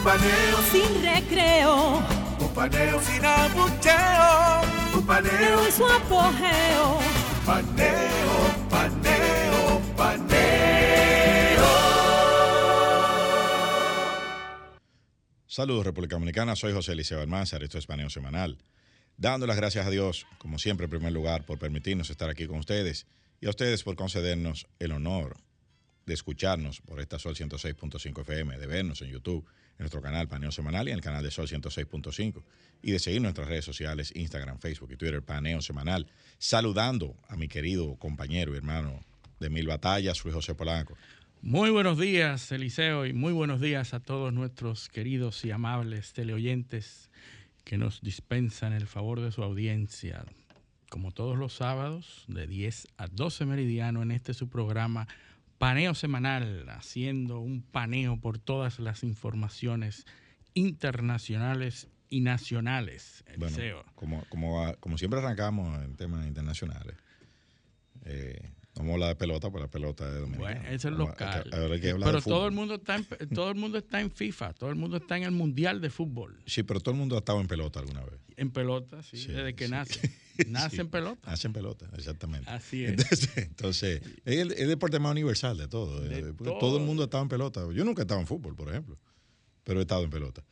Un paneo Sin recreo. Un paneo sin abucheo. Un paneo En su apogeo. Paneo, paneo, paneo. Saludos República Dominicana, soy José Eliseo Almanzar, esto es Paneo Semanal. Dando las gracias a Dios, como siempre, en primer lugar, por permitirnos estar aquí con ustedes y a ustedes por concedernos el honor de escucharnos por esta Sol 106.5 FM, de vernos en YouTube, en nuestro canal Paneo Semanal y en el canal de Sol 106.5 y de seguir nuestras redes sociales, Instagram, Facebook y Twitter, Paneo Semanal. Saludando a mi querido compañero y hermano de Mil Batallas, Luis José Polanco. Muy buenos días, Eliseo, y muy buenos días a todos nuestros queridos y amables teleoyentes que nos dispensan el favor de su audiencia. Como todos los sábados, de 10 a 12 meridiano, en este su programa Paneo Semanal, haciendo un paneo por todas las informaciones internacionales y nacionales. Bueno, como, como, como siempre arrancamos en temas internacionales, eh, vamos a hablar de pelota, pues la pelota es dominicana. Bueno, es Vamos- local. que Pero todo el mundo está en, todo el mundo está en FIFA, todo el mundo está en el Mundial de Fútbol. Sí, pero todo el mundo ha estado en pelota alguna vez. En pelota, sí, Sí, desde que sí. nace. Nace Sí, pelota. Hacen pelota, exactamente. Así es. Entonces, entonces, es el, el deporte más universal de todo. De eh, todo. todo el mundo ha estado en pelota. Yo nunca he estado en fútbol, por ejemplo, pero he estado en pelota.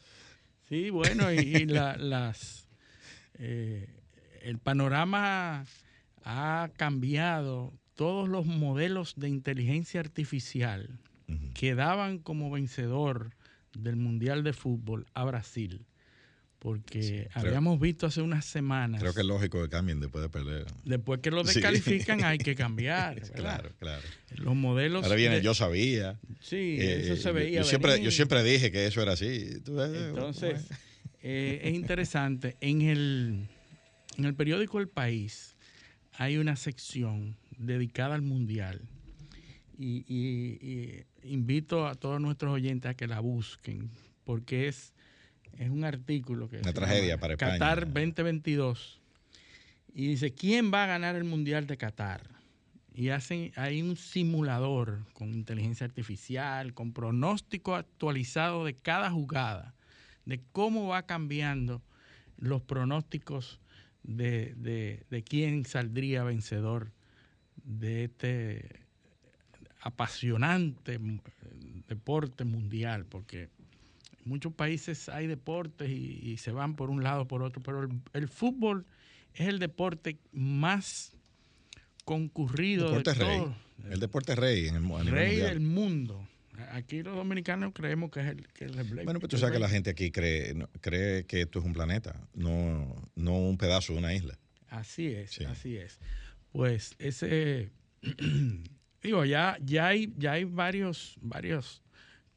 Sí, bueno, y, y la- las eh, el panorama ha cambiado. Todos los modelos de inteligencia artificial Ujú. que daban como vencedor del Mundial de Fútbol a Brasil, porque habíamos visto hace unas semanas, Creo que es lógico que cambien después de perder. después que lo Sí. descalifican hay que cambiar. Claro, claro. Los modelos... Ahora viene, de- yo sabía. Sí, eh, eso se veía. Yo, siempre, yo siempre dije que eso era así. Entonces, eh, es interesante. En el, en el periódico El País hay una sección dedicada al Mundial. Y, y- y invito a todos nuestros oyentes a que la busquen, porque es, es un artículo que Una tragedia llama para España. Qatar 2022. Y dice, ¿quién va a ganar el Mundial de Qatar? Y hacen, hay un simulador con inteligencia artificial, con pronóstico actualizado de cada jugada, de cómo va cambiando los pronósticos de, de- de quién saldría vencedor de este apasionante deporte mundial, porque muchos países hay deportes y, y se van por un lado o por otro, pero el, el fútbol es el deporte más concurrido Deporte de rey. El deporte rey en el, mu- a nivel rey mundial. del mundo. Aquí los dominicanos creemos que es el, que es el Bueno, pero tú el sabes que la gente aquí cree, cree que esto es un planeta, no, no un pedazo de una isla. Así es, Sí. así es. Pues ese, digo, ya, ya hay, ya hay varios, varios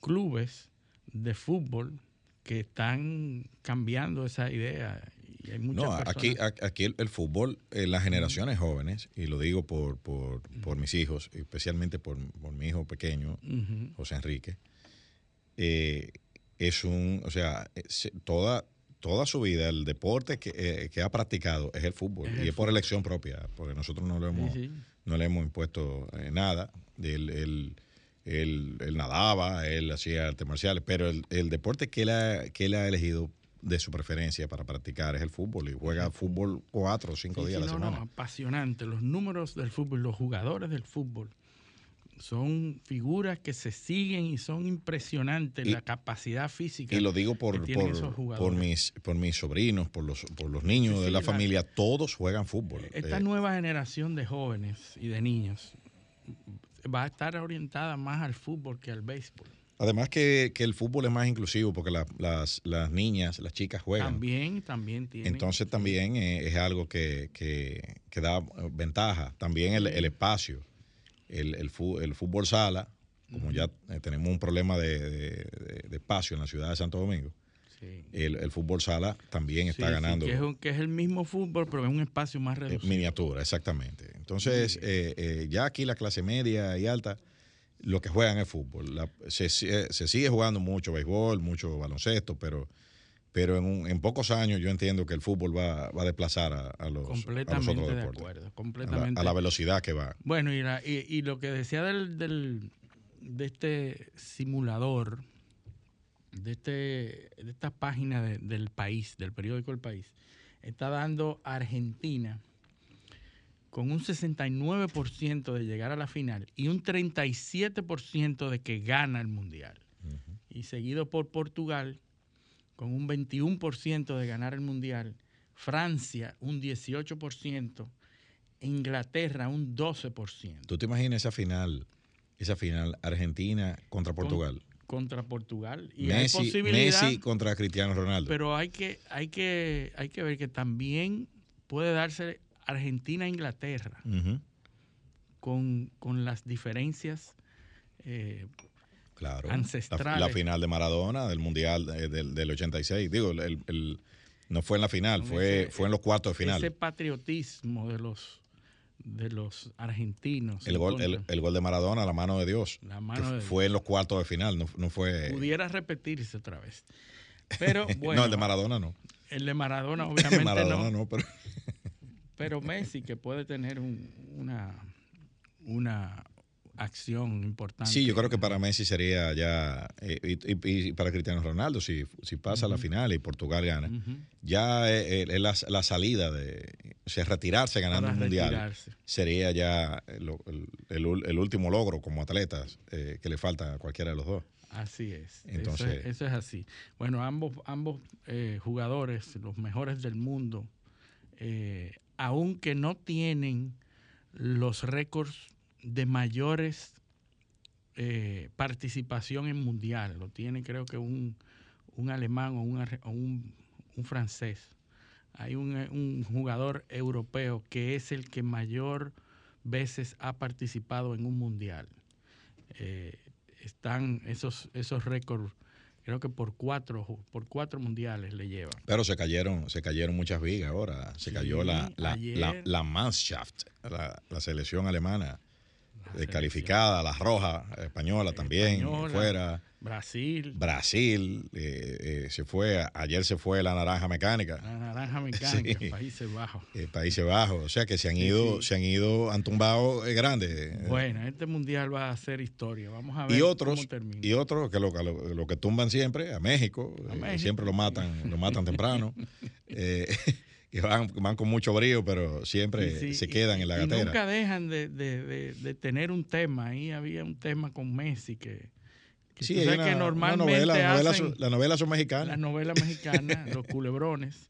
clubes de fútbol que están cambiando esa idea. Y hay muchas No, aquí, aquí el, el fútbol, eh, las generaciones jóvenes, y lo digo por, por, por mis hijos, especialmente por, por mi hijo pequeño. José Enrique, eh, es un, o sea, eh, toda, toda su vida el deporte que, eh, que ha practicado es el fútbol, Es y el es por elección propia, porque nosotros no le hemos, Sí, sí. no le hemos impuesto eh, nada. Él, él- él- él nadaba, él hacía artes marciales, pero el, el deporte que él, ha, que él ha elegido de su preferencia para practicar es el fútbol y juega fútbol cuatro o cinco Sí, días sí, a la no, no, semana. apasionante. Los números del fútbol, los jugadores del fútbol son figuras que se siguen y son impresionantes Y- la capacidad física. Y lo digo por, por, mis, por mis sobrinos, por los, por los niños Sí, de la- familia, todos juegan fútbol. Esta Eh, nueva generación de jóvenes y de niños va a estar orientada más al fútbol que al béisbol. además que, que el fútbol es más inclusivo porque la- las, las niñas, las chicas juegan. También, también tiene. Entonces también eh, es algo que, que- que da eh, ventaja. También el, el espacio, el, el, fu- el fútbol sala, como ya eh, tenemos un problema de, de- de espacio en la ciudad de Santo Domingo, Sí. el, el fútbol sala también está Sí, sí, ganando. que, es, un- que es el mismo fútbol, pero en un espacio más Eh, reducido. miniatura, exactamente. Entonces, eh, eh, ya aquí la clase media y alta, lo que juegan es fútbol. La- se, se- se sigue jugando mucho béisbol, mucho baloncesto, pero, pero en, un- en pocos años yo entiendo que el fútbol va, va a desplazar a, a los, a los completamente otros de deportes. acuerdo. A la, Completamente. a la velocidad que va. Bueno, y, la- y, y lo que decía del, del- de este simulador, de, este, de esta página de- del país, del periódico El País, está dando a Argentina con un 69% de llegar a la final y un 37% de que gana el Mundial. Y seguido por Portugal con un 21% de ganar el Mundial, Francia un 18%, Inglaterra un 12% ¿Tú te imaginas esa final, esa final Argentina contra Portugal? Contra Portugal. Y Messi, hay posibilidad, Messi contra Cristiano Ronaldo. pero hay que, hay, que, hay que ver que también puede darse Argentina-Inglaterra con, con las diferencias eh, claro. La- ancestrales. La, final de Maradona del Mundial eh, del, del 86. Digo, el- el- no fue en la final, fue, ese- fue en los cuartos de final. ese patriotismo de los de los argentinos. El gol, el, gol de Maradona, la mano de Dios. La que mano de fue en los cuartos de final, no, no fue. pudiera repetirse otra vez. Pero bueno, no, el de Maradona no. el de Maradona obviamente Maradona no, no, pero. pero Messi que puede tener un- una una acción importante. Sí, yo creo que para Messi sería ya. eh, y, y- y para Cristiano Ronaldo, si, si pasa a la final y Portugal gana, ya es, es la, la salida de. O sea, retirarse ganando Para un mundial sería ya el, el- el ul- el último logro como atletas eh, que le falta a cualquiera de los dos. Así es. Entonces- eso, es eso es así. Bueno, ambos, ambos eh, jugadores, los mejores del mundo, eh, aunque no tienen los récords de mayores eh, participación en mundial, lo tiene creo que un, un alemán o, un, o un, un francés. Hay un, eh, un jugador europeo que es el que mayor veces ha participado en un mundial. Eh, están esos, esos récords, creo que por cuatro, por cuatro mundiales le llevan. Pero se cayeron, se cayeron muchas vigas ahora. Se Sí, cayó la, la, ayer. la, la Mannschaft, la, la selección alemana Selección. descalificada, la roja española también, Española. fuera. Brasil, Brasil, eh, eh, se fue, ayer se fue la naranja mecánica, la naranja mecánica, Sí. Países Bajos. eh, Países Bajos, o sea que se han Sí, ido, sí. se han ido, han tumbado eh, grandes. Bueno, este mundial va a ser historia. Vamos a ver y otros, cómo termina. y otros que lo, lo- lo que tumban siempre, a México, A eh, México. siempre lo matan, lo matan temprano. eh, que van, van con mucho brío, pero siempre Sí, se y- quedan en la y gatera. nunca dejan de, de- de- de tener un tema. Ahí había un tema con Messi que, que Sí, una- que normalmente novela, son- las novelas son las mexicanas. novelas mexicanas, los culebrones,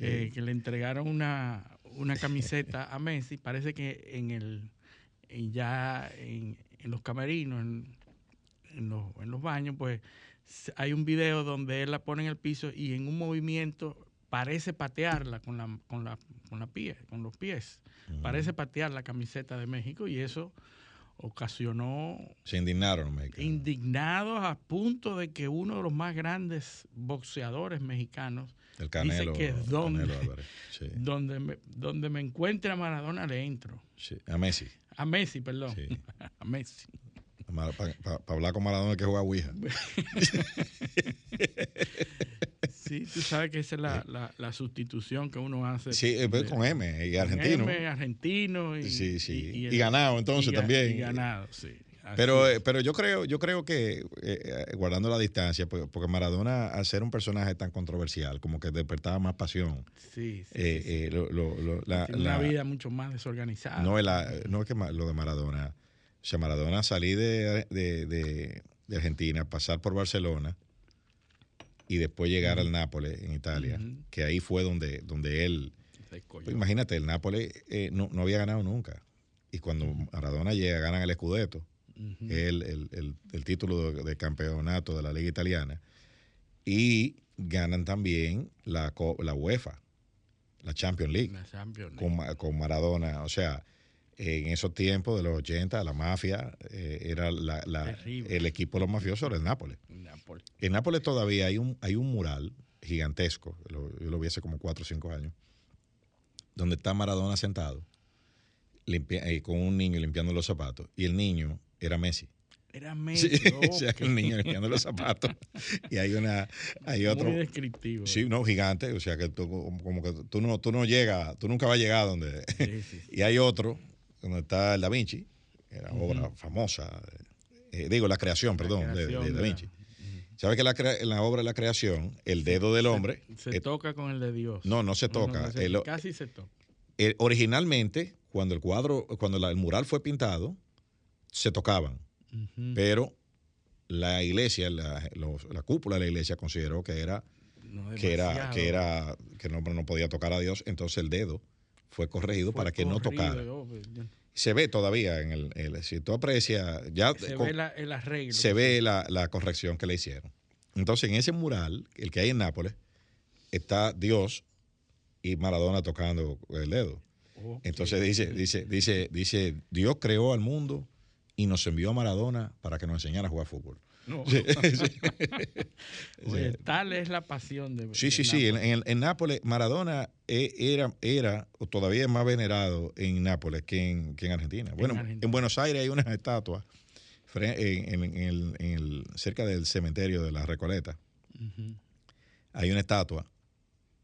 eh, que le entregaron una, una camiseta a Messi. Parece que en el en ya en, en los camerinos, en, en los, en los baños, pues hay un video donde él la pone en el piso y en un movimiento parece patearla con la con la con la pie, con los pies. Parece patear la camiseta de México y eso ocasionó Se indignaron los mexicanos. indignados a punto de que uno de los más grandes boxeadores mexicanos, El Canelo, que. Canelo Álvarez. Sí, donde me, donde me encuentre a Maradona le entro. sí. A Messi. A Messi, perdón. Sí. A Messi. Para hablar con Maradona hay que jugar Ouija. Sí, tú sabes que esa es la, la, la sustitución que uno hace. Sí, eh, pues, con M y argentino. M, argentino y, Sí, sí. Y, el- ganado entonces también. Y ganado, sí. Así Pero, es. eh, pero yo creo, yo creo que, eh, eh, guardando la distancia, pues, porque Maradona, al ser un personaje tan controversial, como que despertaba más pasión. sí, sí, eh, sí, sí. eh, lo- lo- lo- la- Tiene la- una vida mucho más desorganizada. no, es la- no es que lo de Maradona. O sea, Maradona salí de, de- de- de Argentina, pasar por Barcelona y después llegar al Nápoles, en Italia, que ahí fue donde, donde él. Pues imagínate, el Nápoles eh, no, no había ganado nunca. Y cuando Maradona llega, ganan el Scudetto, que es el, el- el- el título de, de campeonato de la Liga Italiana. Y ganan también la, la UEFA, la Champions League, La Champions League. con, con Maradona. O sea, En esos tiempos de los 80, la mafia eh, era la- la- el equipo de los mafiosos era el Nápoles. Nápoles. En Nápoles todavía hay un, hay un mural gigantesco, lo- yo lo vi hace como 4 o 5 años, donde está Maradona sentado limpia- eh, con un niño limpiando los zapatos y el niño era Messi. Era Sí, medio. o sea, el niño limpiando los zapatos y hay una hay otro Muy descriptivo. sí no gigante o sea que tú, como que tú no tú no llegas tú nunca vas a llegar donde sí, sí. y hay otro donde está el Da Vinci era obra famosa eh, digo la creación perdón de- Da la- Vinci ¿Sabes que la en la obra de la creación el dedo del hombre Se eh, toca con el de Dios. no no se No, toca no se- El- casi se toca. el- originalmente cuando el cuadro cuando la- el mural fue pintado se tocaban pero la iglesia, la, los- la cúpula de la iglesia consideró que era que era que era que no, no podía tocar a Dios, entonces el dedo fue corregido Fue para que no tocara. oh, pues. Se ve todavía en el, el- si tú aprecias ya Se con- ve la- el arreglo. se ve la, la corrección que le hicieron. Entonces en ese mural, el que hay en Nápoles, está Dios y Maradona tocando el dedo. Ok. Entonces dice dice dice dice Dios creó al mundo y nos envió a Maradona para que nos enseñara a jugar fútbol. No. Sí, sí. Oye, tal es la pasión de. Sí, de sí, sí. En, Nápoles. en- en Nápoles, Maradona eh, era, era o todavía es más venerado en Nápoles que en, que en Argentina. Bueno, en. Buenos Aires hay una estatua fre- en, en- en el, el- cerca del cementerio de la Recoleta. Hay una estatua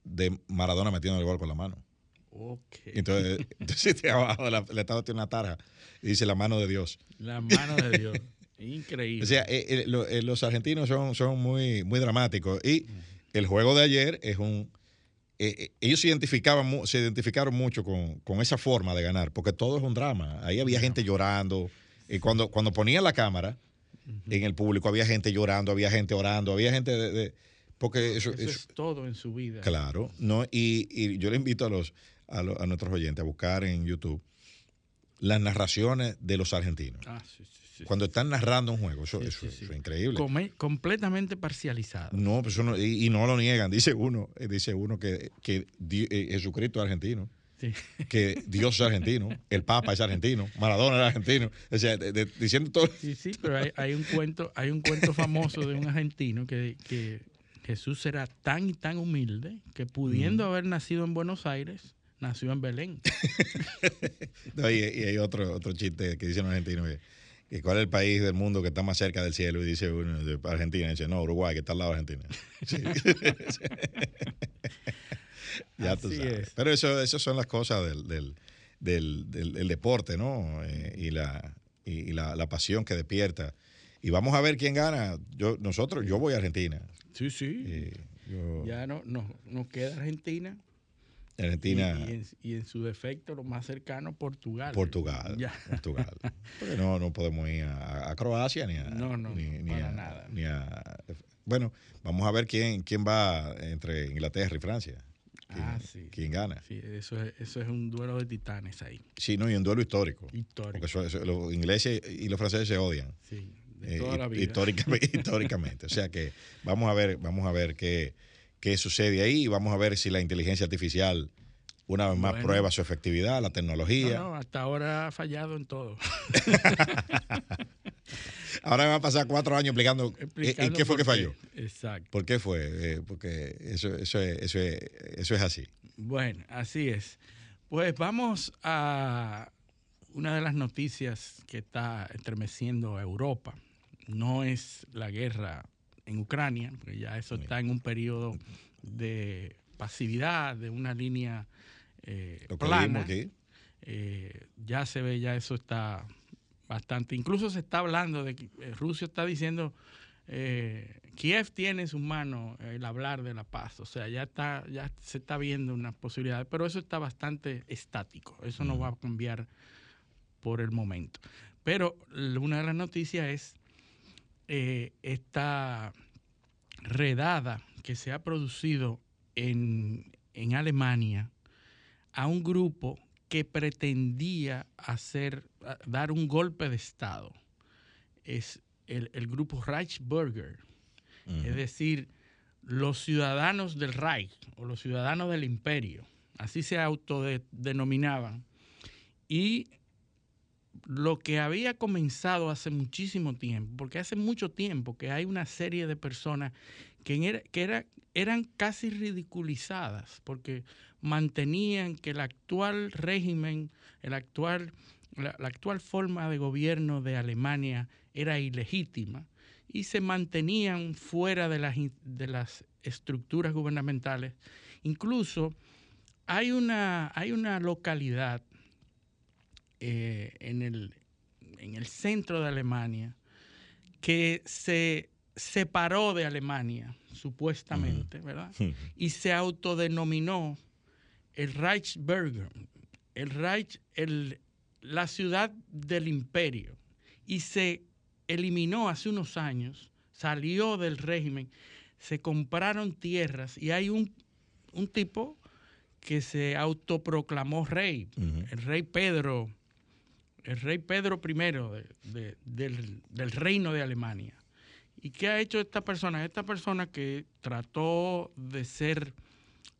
de Maradona metiendo el gol con la mano. Ok. Entonces, entonces abajo la, la estatua tiene una tarja y dice la mano de Dios. La mano de Dios. Increíble. O sea, eh, eh, lo- eh, los argentinos son, son muy, muy dramáticos. Y el juego de ayer es un. eh, eh, ellos se, identificaban, se identificaron mucho con, con esa forma de ganar, porque todo es un drama. Ahí había gente llorando. Y cuando, cuando ponían la cámara en el público, había gente llorando, había gente orando, había gente de. de- porque eso, Eso eso- es todo en su vida. Claro, no, y, y yo le invito a los a, los- a nuestros oyentes a buscar en YouTube las narraciones de los argentinos. Ah, sí, sí, sí. Cuando están narrando un juego, eso, Sí, eso- sí, eso sí. es increíble. Come- completamente parcializado. No, pues no- y, y no lo niegan. Dice uno, eh, dice uno que, que Di- eh, Jesucristo es argentino, que Dios es argentino, el Papa es argentino, Maradona es argentino. O sea, de- de- diciendo todo. Sí, sí, pero hay, hay un cuento, hay un cuento famoso de un argentino que, que Jesús era tan y tan humilde que pudiendo haber nacido en Buenos Aires, nació en Belén. No, y, y hay otro, otro chiste que dicen los argentinos que, que cuál es el país del mundo que está más cerca del cielo y dice uno Argentina y dice no Uruguay que está al lado de Argentina Sí. ya tú Así sabes es. pero eso eso son las cosas del, del, del- del- del deporte no Eh, y la y, y la, la pasión que despierta y vamos a ver quién gana yo nosotros yo voy a Argentina Sí, sí. Eh, yo- Ya no, no, nos queda Argentina. Argentina Y, en, y en su defecto, lo más cercano, Portugal. Portugal, Ya. Portugal. Porque no, no podemos ir a, a Croacia ni a, No, no, ni, no, ni para a- nada. ni a- bueno, vamos a ver quién, quién va entre Inglaterra y Francia. ¿Quién, Ah, sí. quién gana? Sí, eso es, eso es un duelo de titanes ahí. Sí, no, y un duelo histórico. Histórico. Porque eso- eso- los ingleses y los franceses se odian. Sí, de eh, toda la vida. históricamente, históricamente. O sea que vamos a ver, vamos a ver qué, qué sucede ahí y vamos a ver si la inteligencia artificial una vez más Bueno. prueba su efectividad, la tecnología. No, no, hasta ahora ha fallado en todo. Ahora me va a pasar cuatro años explicando, eh, en Explicando qué fue que falló. Exacto. ¿Por qué fue? Eh, porque eso, eso, es, eso, es, eso es así. Bueno, así es. Pues vamos a una de las noticias que está estremeciendo a Europa. No es la guerra en Ucrania, porque ya eso está en un periodo de pasividad, de una línea eh, plana. Eh, ya se ve, ya eso está bastante. Incluso se está hablando de que eh, Rusia está diciendo, eh, Kiev tiene en sus manos el hablar de la paz. O sea, ya está, ya se está viendo una posibilidad, pero eso está bastante estático. Eso no va a cambiar por el momento. Pero una de las noticias es eh, esta redada que se ha producido en, en Alemania a un grupo que pretendía hacer, dar un golpe de Estado. Es el, el grupo Reichsbürger, es decir, los ciudadanos del Reich o los ciudadanos del imperio, así se autodenominaban. Y lo que había comenzado hace muchísimo tiempo, porque hace mucho tiempo que hay una serie de personas que, que eran casi ridiculizadas, porque mantenían que el actual régimen, el actual, la, actual forma de gobierno de Alemania era ilegítima y se mantenían fuera de las, de las estructuras gubernamentales. Incluso hay una, hay una localidad eh, en, el, en el centro de Alemania que se separó de Alemania, supuestamente, ¿verdad? Y se autodenominó el Reichsbürger, el Reich, el, la ciudad del imperio. Y se eliminó hace unos años, salió del régimen, se compraron tierras y hay un, un tipo que se autoproclamó rey, el rey Pedro el rey Pedro I del, reino de Alemania. ¿Y qué ha hecho esta persona? Esta persona que trató de ser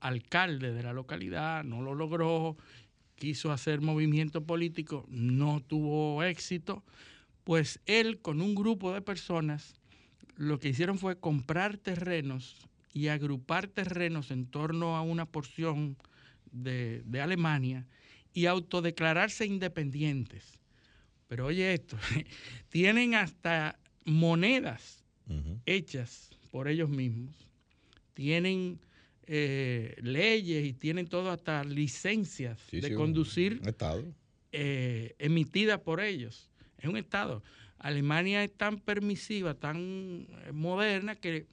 alcalde de la localidad, no lo logró, quiso hacer movimiento político, no tuvo éxito, pues él con un grupo de personas lo que hicieron fue comprar terrenos y agrupar terrenos en torno a una porción de, de Alemania y autodeclararse independientes. Pero oye esto, tienen hasta monedas hechas por ellos mismos, tienen eh, leyes y tienen todo hasta licencias de conducir eh, emitidas por ellos. Es un Estado. Alemania es tan permisiva, tan eh, moderna que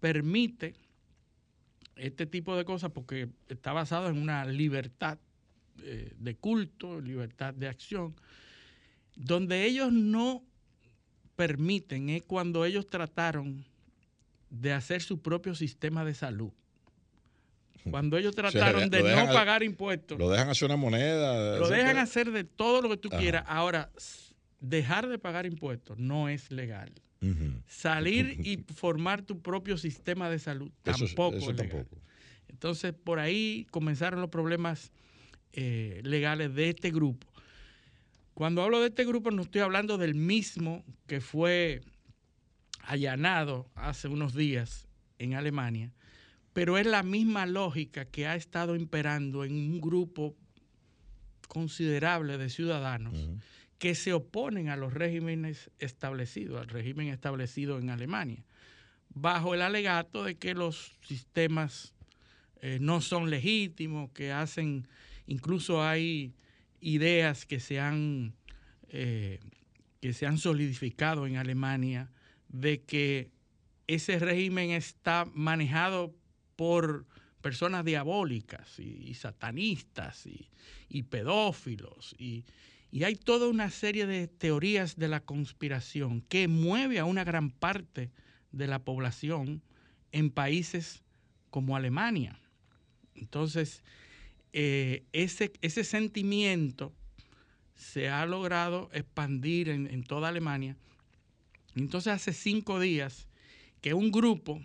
permite este tipo de cosas porque está basado en una libertad de culto, libertad de acción. Donde ellos no permiten es cuando ellos trataron de hacer su propio sistema de salud. Cuando ellos trataron de no pagar impuestos. Lo dejan hacer una moneda. Lo dejan hacer de todo lo que tú quieras. Ahora, dejar de pagar impuestos no es legal. Salir y formar tu propio sistema de salud tampoco es legal. Entonces, por ahí comenzaron los problemas eh, legales de este grupo. Cuando hablo de este grupo no estoy hablando del mismo que fue allanado hace unos días en Alemania, pero es la misma lógica que ha estado imperando en un grupo considerable de ciudadanos que se oponen a los regímenes establecidos, al régimen establecido en Alemania, bajo el alegato de que los sistemas eh, no son legítimos, que hacen, incluso hay ideas que se han, eh, que se han solidificado en Alemania de que ese régimen está manejado por personas diabólicas y, satanistas y, pedófilos y, y, hay toda una serie de teorías de la conspiración que mueve a una gran parte de la población en países como Alemania. Entonces, eh, ese, ese sentimiento se ha logrado expandir en, toda Alemania. Entonces hace cinco días que un grupo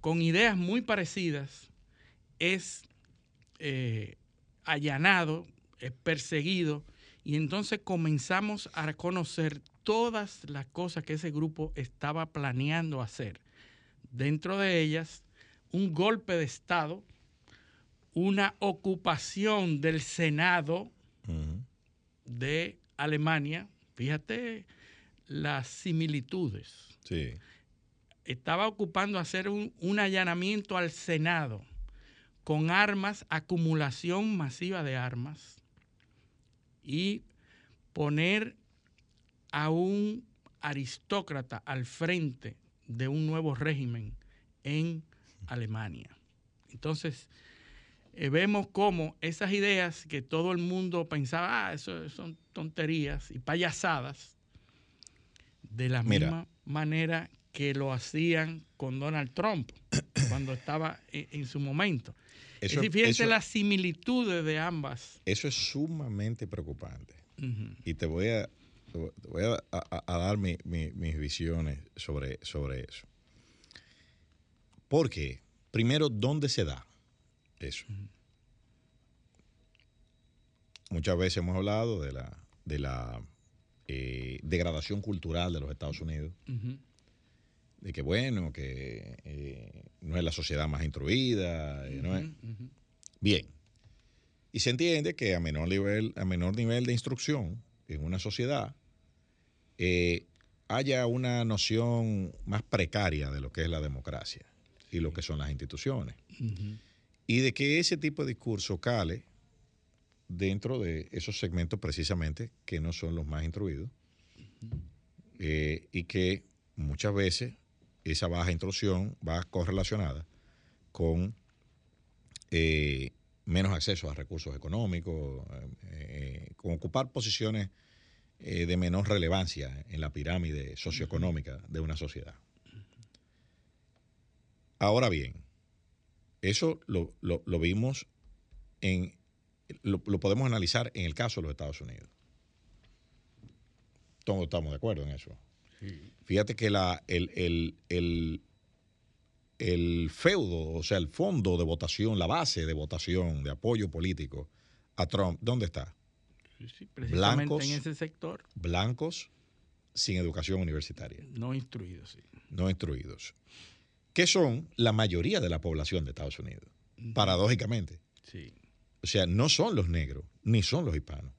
con ideas muy parecidas es eh, allanado, es perseguido, y entonces comenzamos a conocer todas las cosas que ese grupo estaba planeando hacer. Dentro de ellas, un golpe de Estado una ocupación del Senado de Alemania. Fíjate las similitudes. Sí. Estaba ocupando hacer un, un allanamiento al Senado con armas, acumulación masiva de armas y poner a un aristócrata al frente de un nuevo régimen en Alemania. Entonces, eh, vemos cómo esas ideas que todo el mundo pensaba, ah, eso son tonterías y payasadas, de la misma manera que lo hacían con Donald Trump cuando estaba en, su momento. Eso, es fíjense las similitudes de ambas. Eso es sumamente preocupante. Y te voy a, voy a, dar mis visiones sobre, sobre eso. Porque, primero, ¿dónde se da? Eso. Muchas veces hemos hablado de la, de la eh, degradación cultural de los Estados Unidos. De que, bueno, que eh, no es la sociedad más instruida. eh, no es-. Bien. Y se entiende que a menor nivel, a menor nivel de instrucción en una sociedad eh, haya una noción más precaria de lo que es la democracia y lo que son las instituciones. Y de que ese tipo de discurso cale dentro de esos segmentos precisamente que no son los más instruidos eh, y que muchas veces esa baja instrucción va correlacionada con eh, menos acceso a recursos económicos, eh, con ocupar posiciones de menor relevancia en la pirámide socioeconómica de una sociedad. Ahora bien, eso lo, lo- lo vimos en, lo, lo podemos analizar en el caso de los Estados Unidos. Todos estamos de acuerdo en eso. Sí. Fíjate que la, el, el- el- el feudo, o sea, el fondo de votación, la base de votación, de apoyo político a Trump, ¿dónde está? Sí, sí, Precisamente Blancos. en ese sector, Blancos sin educación universitaria, no instruidos. Sí. no instruidos, que son la mayoría de la población de Estados Unidos, paradójicamente. Sí. O sea, no son los negros, ni son los hispanos.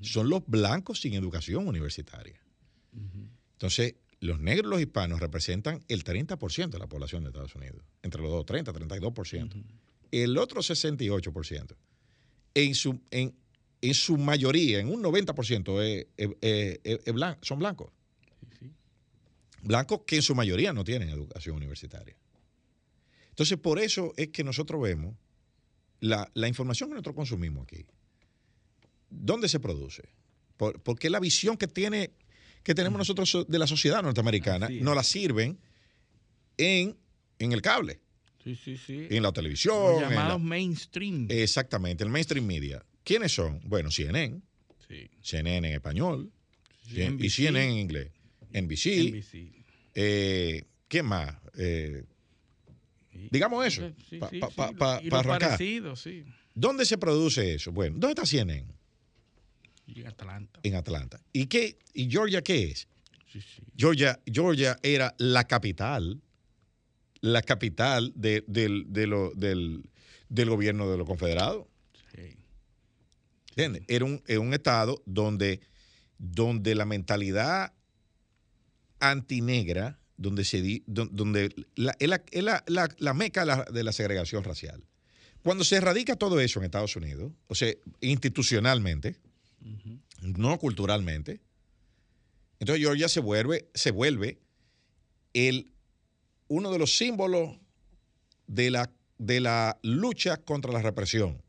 Son los blancos sin educación universitaria. Entonces, los negros y los hispanos representan el 30% de la población de Estados Unidos. Entre los dos, 30, 32%. El otro 68%. En su, en, en su mayoría, en un 90%, es- es- es- es- es blan- son blancos. Blancos que en su mayoría no tienen educación universitaria. Entonces, por eso es que nosotros vemos la, la información que nosotros consumimos aquí. ¿Dónde se produce? Por- porque la visión que, tiene, que tenemos nosotros so- de la sociedad norteamericana nos la sirven en, en el cable, Sí, sí, sí. en la televisión. Los en llamados la- mainstream. exactamente, el mainstream media. ¿Quiénes son? Bueno, CNN, sí. CNN en español Sí, y CNN en inglés. NBC, NBC. Eh, ¿Quién más? Eh, digamos eso, Sí, pa- sí, pa- sí, pa- lo- pa- y pa lo arrancar. parecido, sí. ¿Dónde se produce eso? Bueno, ¿dónde está CNN? En Atlanta. En Atlanta. ¿Y qué? ¿Y Georgia qué es? Georgia, Georgia era la capital, la capital de- del, de lo- del, del gobierno de los confederados. sí. ¿Entiendes? Era un, era un estado donde, donde la mentalidad antinegra, donde se di- don- donde la, es la, la- la- meca de la, de la segregación racial. Cuando se erradica todo eso en Estados Unidos, o sea, institucionalmente, no culturalmente, entonces Georgia se vuelve, se vuelve el, uno de los símbolos de la, de la lucha contra la represión.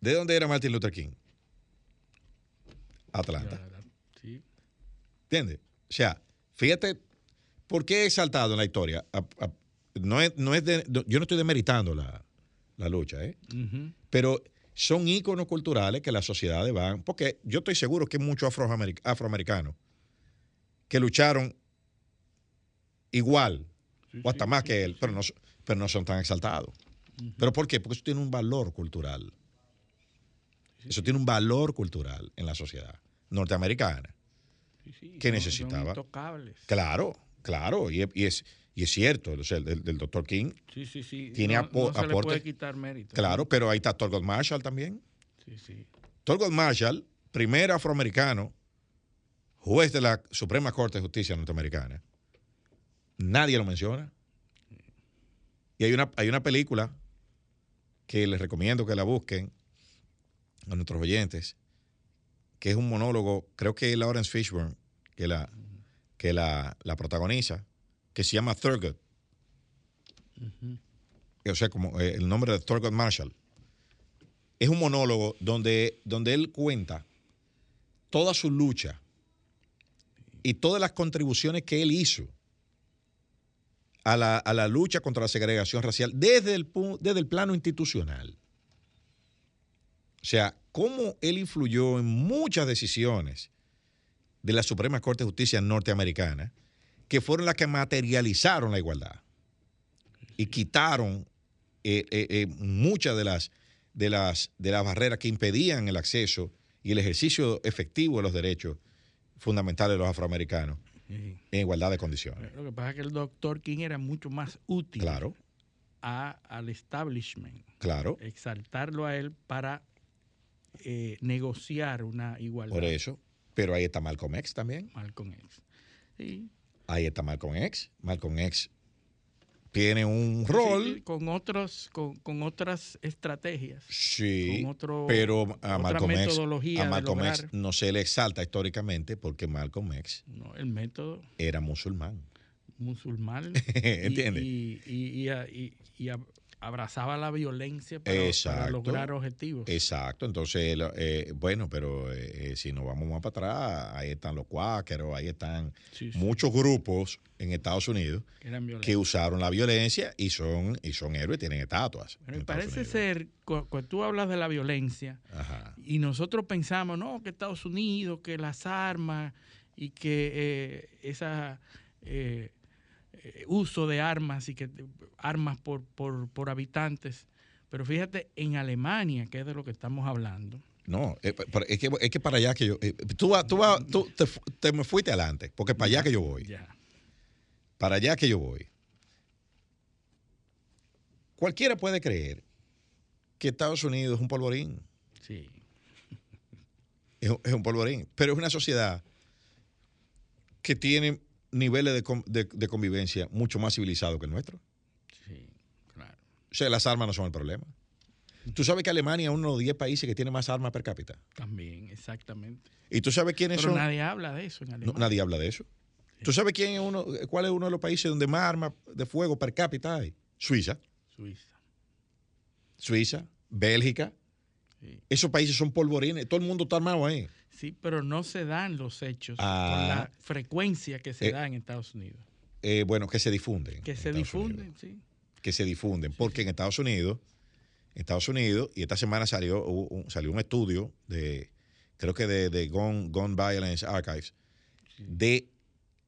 ¿De dónde era Martin Luther King? Atlanta. ¿Entiendes? O sea, fíjate, ¿por qué he exaltado en la historia? A- a- no es, no es de- yo no estoy demeritando la, la lucha, ¿eh? Pero son íconos culturales que las sociedades van, porque yo estoy seguro que hay muchos afroameric- afroamericanos que lucharon igual Sí, o hasta sí, más sí, que él, pero no, pero no son tan exaltados. ¿Pero por qué? Porque eso tiene un valor cultural. Eso tiene un valor cultural en la sociedad norteamericana. Sí, sí, ¿Qué son- necesitaba? Claro, claro, y, es- y es, y es cierto, o sea, el, doctor King, Sí, sí, sí. Tiene no, apo- no se le puede quitar mérito. claro, pero ahí está Thurgood Marshall también. Sí, sí. Thurgood Marshall, primer afroamericano, juez de la Suprema Corte de Justicia norteamericana. Nadie lo menciona. Y hay una, hay una película que les recomiendo que la busquen a nuestros oyentes, que es un monólogo, creo que es Lawrence Fishburne, que la, que la, la protagoniza, que se llama Thurgood. O sea, como eh, el nombre de Thurgood Marshall es un monólogo donde, donde él cuenta toda su lucha y todas las contribuciones que él hizo a la, a la lucha contra la segregación racial desde el, desde el plano institucional. O sea, cómo él influyó en muchas decisiones de la Suprema Corte de Justicia norteamericana, que fueron las que materializaron la igualdad y quitaron eh, eh, eh, muchas de las, de, las, de las barreras que impedían el acceso y el ejercicio efectivo de los derechos fundamentales de los afroamericanos Sí. en igualdad de condiciones. Lo que pasa es que el doctor King era mucho más útil Claro, a- al establishment, claro. exaltarlo a él para eh, negociar una igualdad. Por eso. Pero ahí está Malcolm X también. Malcolm X. Sí. Ahí está Malcolm X. Malcolm X tiene un Sí, rol. con otros, con, con otras estrategias. Sí, con otro- pero a Malcolm, X, metodología a Malcolm X no se le exalta históricamente porque Malcolm X ¿no? El método era musulmán. musulmán. ¿Entiendes? Y, y- y- abrazaba la violencia para, lograr objetivos. Exacto, entonces, eh, bueno, pero eh, eh, si nos vamos más para atrás, ahí están los cuáqueros, ahí están Sí, sí, muchos grupos en Estados Unidos que usaron la violencia y son, y son héroes, tienen estatuas. Pero parece Unidos. ser, cu- cuando tú hablas de la violencia, Ajá. y nosotros pensamos, no, que Estados Unidos, que las armas y que eh, esa eh, eh, uso de armas y que armas por, por, por habitantes. Pero fíjate, en Alemania, que es de lo que estamos hablando, No, eh, es que, es que para allá que yo. eh, tú tú, vas- tú te, me fuiste adelante, porque para allá que yo voy. ya, Para allá que yo voy. Cualquiera puede creer que Estados Unidos es un polvorín. sí, es un polvorín. Pero es una sociedad que tiene niveles de, de- de convivencia mucho más civilizados que el nuestro. sí, claro. O sea, las armas no son el problema. Tú sabes que Alemania es uno de los 10 países que tiene más armas per cápita. También, exactamente. ¿Y tú sabes quiénes Pero son? nadie habla de eso en No, Alemania. nadie habla de eso. ¿Tú sabes quién es uno, cuál es uno de los países donde más armas de fuego per cápita hay? Suiza. Suiza. Suiza, Bélgica. Sí. Esos países son polvorines. Todo el mundo está armado ahí. Sí, pero no se dan los hechos Ah. con la frecuencia que se Eh, da en Estados Unidos. Eh, bueno, que se difunden. Que se Estados difunden, Unidos. sí. Que se difunden. Porque en Estados Unidos, Estados Unidos, y esta semana salió un, un- salió un estudio de, creo que de, de Gun, Gun Violence Archives, de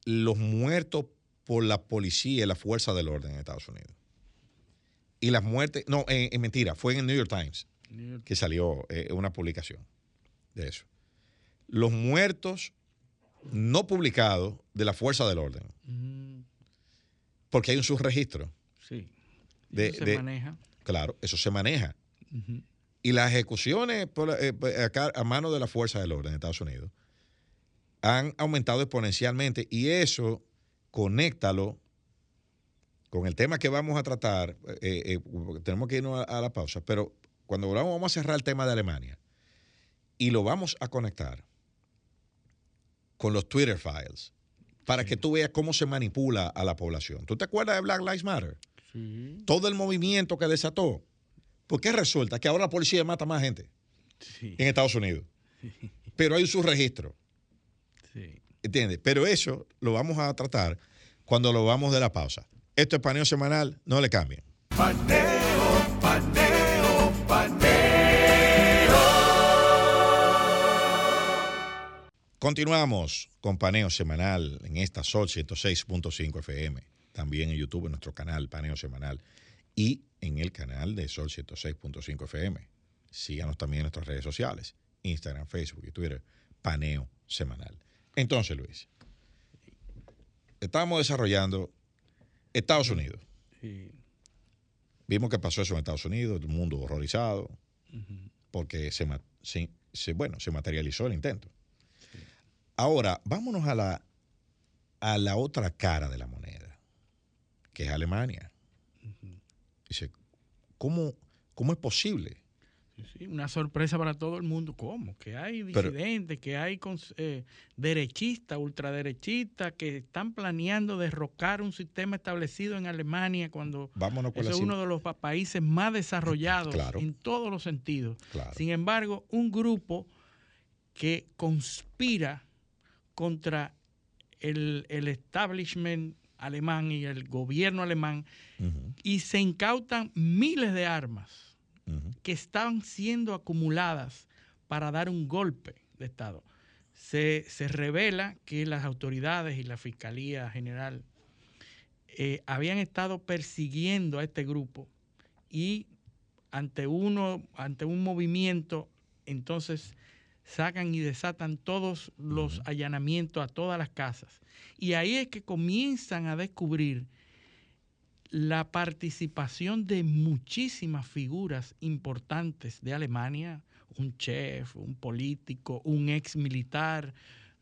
los muertos por la policía y la fuerza del orden en Estados Unidos. Y las muertes, no, en, en mentira, fue en el New York Times. New York- que salió eh, una publicación de eso. Los muertos no publicados de la fuerza del orden, Mm, porque hay un subregistro. sí. De- Eso se de- maneja. Claro, eso se maneja. Y las ejecuciones por, eh, pues, acá a mano de la fuerza del orden en Estados Unidos han aumentado exponencialmente y eso conéctalo con el tema que vamos a tratar. eh, eh, tenemos que irnos a, a la pausa, pero cuando volvamos vamos a cerrar el tema de Alemania y lo vamos a conectar con los Twitter files para que tú veas cómo se manipula a la población. ¿Tú te acuerdas de Black Lives Matter? Sí, Todo el movimiento que desató. ¿Por qué resulta que ahora la policía mata más gente sí, en Estados Unidos? Pero hay un subregistro, sí. ¿entiendes? Pero eso lo vamos a tratar cuando lo vamos de la pausa. Esto es paneo semanal, no le cambien. Paneo, Continuamos con paneo semanal en esta Sol 106.5 FM. También en YouTube, en nuestro canal Paneo Semanal. Y en el canal de Sol 106.5 FM. Síganos también en nuestras redes sociales. Instagram, Facebook y Twitter. Paneo Semanal. Entonces, Luis. Estamos desarrollando Estados Unidos. sí. Vimos que pasó eso en Estados Unidos, el mundo horrorizado, porque se, ma- se- se- bueno, se materializó el intento. Ahora, vámonos a la, a la otra cara de la moneda, que es Alemania. Dice, ¿cómo, ¿cómo es posible? Sí, una sorpresa para todo el mundo. ¿Cómo? Que hay Pero- disidentes, que hay eh, derechistas, ultraderechistas, que están planeando derrocar un sistema establecido en Alemania cuando es uno de los pa- países más desarrollados Claro. en todos los sentidos. Claro. Sin embargo, un grupo que conspira contra el, el establishment alemán y el gobierno alemán y se incautan miles de armas que estaban siendo acumuladas para dar un golpe de Estado. Se, se revela que las autoridades y la Fiscalía General eh, habían estado persiguiendo a este grupo y ante, uno, ante un movimiento, entonces sacan y desatan todos los allanamientos a todas las casas. Y ahí es que comienzan a descubrir la participación de muchísimas figuras importantes de Alemania, un chef, un político, un ex militar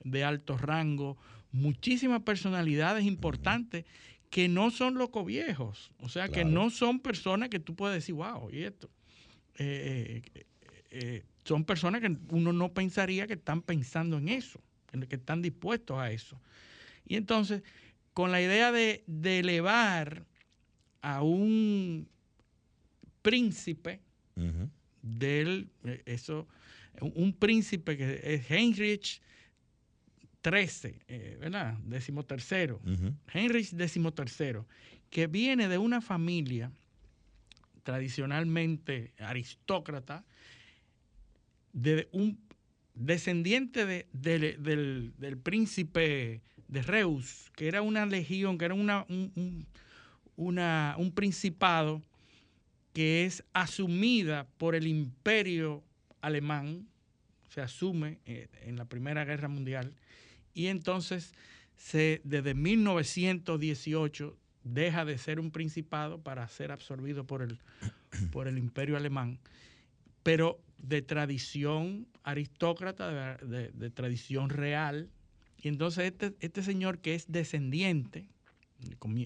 de alto rango, muchísimas personalidades importantes que no son locos viejos, o sea, que no son personas que tú puedes decir, wow, y esto. Eh, eh, eh, son personas que uno no pensaría que están pensando en eso, que están dispuestos a eso. Y entonces, con la idea de, elevar a un príncipe del, eso, un príncipe que es Heinrich 13, eh, ¿verdad? Décimo tercero. Heinrich décimo tercero, que viene de una familia tradicionalmente aristócrata, de un descendiente del, príncipe de Reus, que era una legión, que era una, un, un principado que es asumida por el imperio alemán, se asume eh, en la Primera Guerra Mundial, y entonces se, desde 1918 deja de ser un principado para ser absorbido por el, por el imperio alemán, pero de tradición aristócrata, de, tradición real. Y entonces este, este, señor que es descendiente,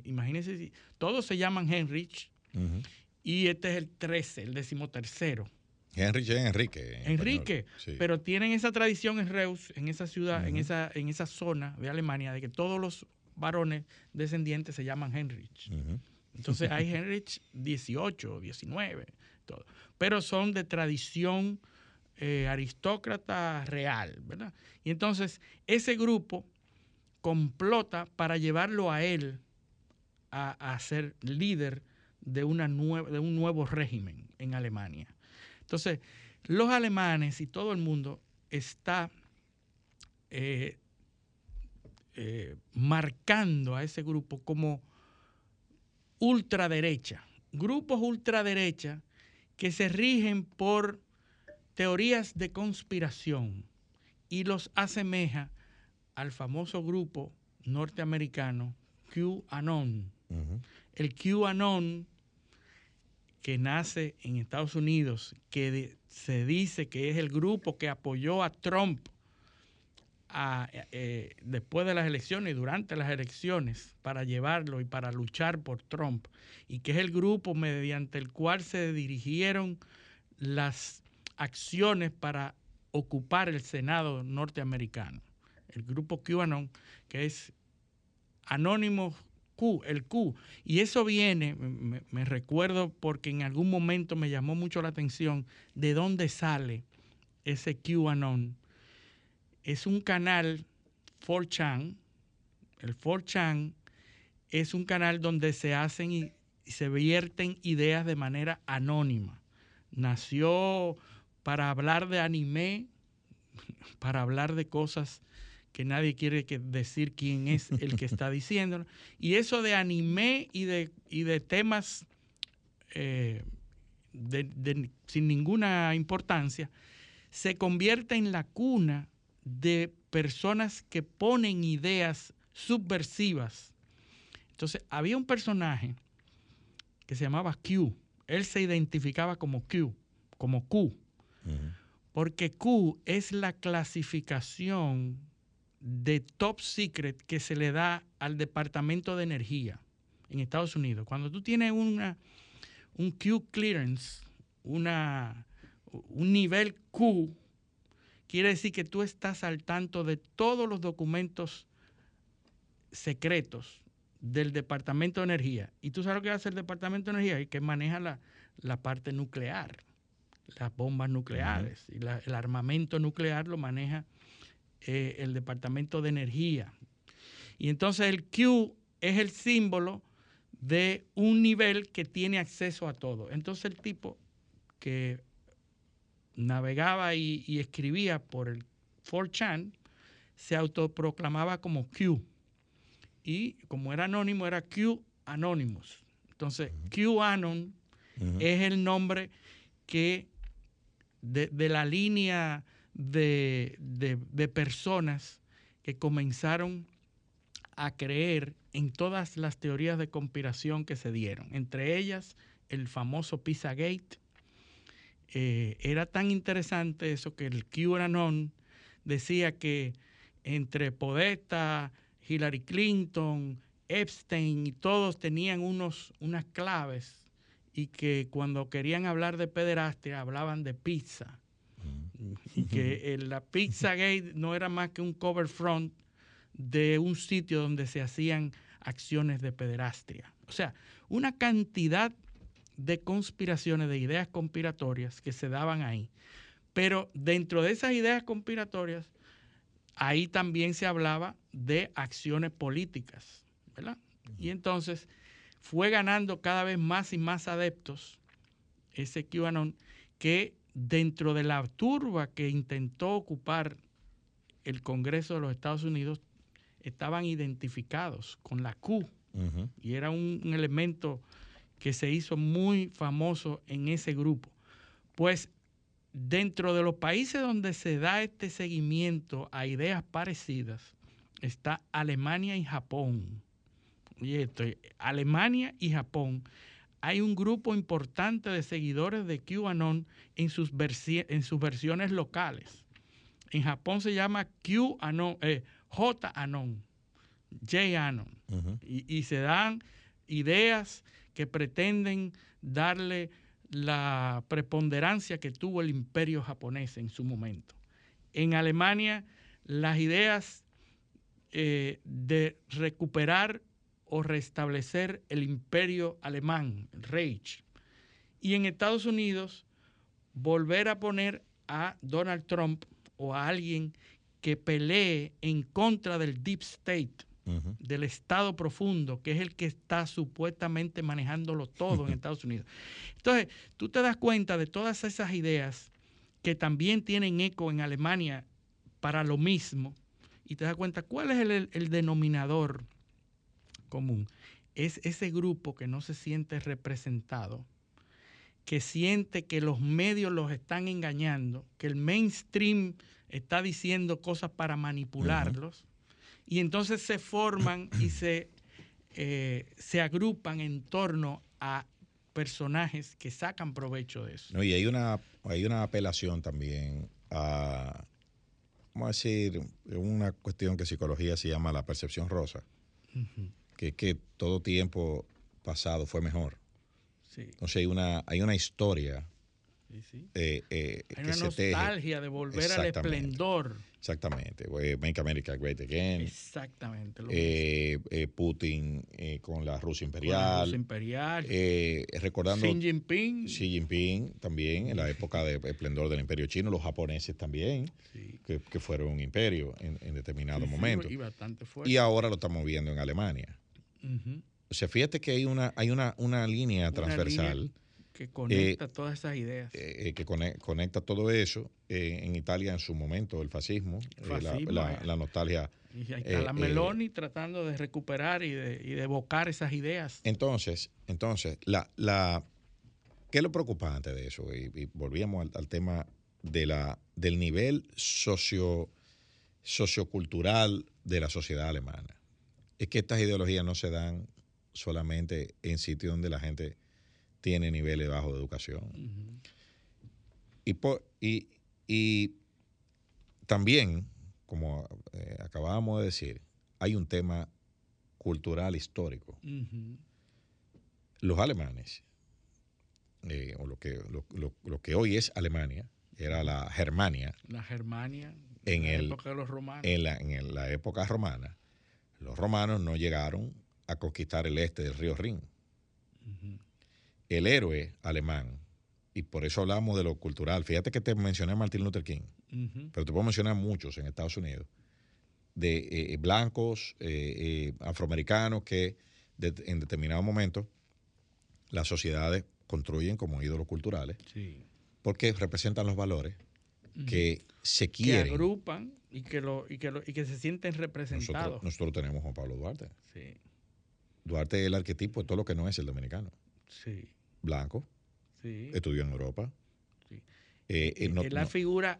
imagínense, todos se llaman Heinrich, y este es el 13, el decimotercero. Enrique Enrique. Enrique, pero tienen esa tradición en Reus, en esa ciudad, en, esa, en esa zona de Alemania, de que todos los varones descendientes se llaman Heinrich. Entonces hay Heinrich 18, 19, pero son de tradición eh, aristócrata real, ¿verdad? Y entonces ese grupo complota para llevarlo a él a, ser líder de un nuevo régimen en Alemania. Entonces, los alemanes y todo el mundo está eh, eh, marcando a ese grupo como ultraderecha, grupos ultraderecha que se rigen por teorías de conspiración y los asemeja al famoso grupo norteamericano QAnon. El QAnon que nace en Estados Unidos, que se dice que es el grupo que apoyó a Trump eh, después de las elecciones y durante las elecciones para llevarlo y para luchar por Trump, y que es el grupo mediante el cual se dirigieron las acciones para ocupar el Senado norteamericano. El grupo QAnon, que es Anónimos el Q. Y eso viene, me, recuerdo porque en algún momento me llamó mucho la atención de dónde sale ese QAnon. Es un canal 4chan. El 4chan es un canal donde se hacen y se vierten ideas de manera anónima. Nació para hablar de anime, para hablar de cosas que nadie quiere decir quién es el que está diciéndolo. Y eso de anime y de, y de temas eh, sin ninguna importancia, se convierte en la cuna de personas que ponen ideas subversivas. Entonces, había un personaje que se llamaba Q. Él se identificaba como Q, como Q. Porque Q es la clasificación de top secret que se le da al Departamento de Energía en Estados Unidos. Cuando tú tienes una, un Q clearance, una, un nivel Q, quiere decir que tú estás al tanto de todos los documentos secretos del Departamento de Energía. Y tú sabes lo que hace el Departamento de Energía, y que maneja la, parte nuclear, las bombas nucleares, y el armamento nuclear lo maneja eh, el Departamento de Energía. Y entonces el Q es el símbolo de un nivel que tiene acceso a todo. Entonces el tipo que navegaba y, escribía por el 4chan se autoproclamaba como Q. Y como era anónimo, era Q Anonymous. Entonces, QAnon es el nombre que de, de la línea de, de personas que comenzaron a creer en todas las teorías de conspiración que se dieron, entre ellas el famoso Pizzagate. Eh, era tan interesante eso que el QAnon decía que entre Podesta, Hillary Clinton, Epstein y todos tenían unos, unas claves y que cuando querían hablar de pederastia hablaban de pizza. Mm. Y que la Pizzagate no era más que un cover front de un sitio donde se hacían acciones de pederastria. O sea, una cantidad de conspiraciones, de ideas conspiratorias que se daban ahí. Pero dentro de esas ideas conspiratorias, ahí también se hablaba de acciones políticas, ¿verdad? Y entonces fue ganando cada vez más y más adeptos ese QAnon que dentro de la turba que intentó ocupar el Congreso de los Estados Unidos estaban identificados con la Q y era un, elemento que se hizo muy famoso en ese grupo. Pues dentro de los países donde se da este seguimiento a ideas parecidas está Alemania y Japón. Y esto, Alemania y Japón hay un grupo importante de seguidores de QAnon en sus, en sus versiones locales. En Japón se llama QAnon, eh, J. Anon, J. Anon. y, se dan ideas que pretenden darle la preponderancia que tuvo el imperio japonés en su momento. En Alemania, las ideas eh, de recuperar o restablecer el imperio alemán, el Reich. Y en Estados Unidos, volver a poner a Donald Trump o a alguien que pelee en contra del deep state, del Estado profundo, que es el que está supuestamente manejándolo todo en Estados Unidos. Entonces, tú te das cuenta de todas esas ideas que también tienen eco en Alemania para lo mismo, y te das cuenta cuál es el, el denominador común. Es ese grupo que no se siente representado, que siente que los medios los están engañando, que el mainstream está diciendo cosas para manipularlos, y entonces se forman y se, eh, se agrupan en torno a personajes que sacan provecho de eso. No, y hay una, hay una apelación también a, vamos a decir, una cuestión que psicología se llama la percepción rosa, que, que todo tiempo pasado fue mejor. Sí. Entonces hay una, hay una historia eh, eh, Hay una nostalgia de volver al esplendor. Exactamente. Make America Great Again. Exactamente. Eh, Putin con la Rusia imperial. la Rusia imperial. recordando. Xi Jinping. Xi Jinping también, en la época de esplendor del imperio chino. Los japoneses también, que, fueron un imperio en, determinado momento. Y, ahora lo estamos viendo en Alemania. O sea, fíjate que hay una, hay una, una línea transversal que conecta eh, todas esas ideas. Eh, eh, que conecta, todo eso. en Italia, en su momento, el fascismo, la, nostalgia. Y ahí está la Meloni tratando de recuperar y de, evocar esas ideas. Entonces, entonces la, la, ¿qué es lo preocupante de eso? Y, volvíamos al, tema de la, del nivel socio, sociocultural de la sociedad alemana. Es que estas ideologías no se dan solamente en sitios donde la gente tiene niveles bajos de educación. y, y, también, como eh, acabábamos de decir, hay un tema cultural histórico. Los alemanes, eh, o lo que, lo, que hoy es Alemania, era la Germania. La Germania, en, la época de los romanos. En la, en la época romana, los romanos no llegaron a conquistar el este del río Rin el héroe alemán, y por eso hablamos de lo cultural, fíjate que te mencioné a Martin Luther King, pero te puedo mencionar muchos en Estados Unidos, de eh, eh, blancos, eh, afroamericanos, que en determinado momento las sociedades construyen como ídolos culturales, porque representan los valores que se quieren. Que agrupan y que, lo, y que, y que se sienten representados. Nosotros, tenemos a Juan Pablo Duarte. Duarte es el arquetipo de todo lo que no es el dominicano. Sí blanco, estudió en Europa. Eh, es la figura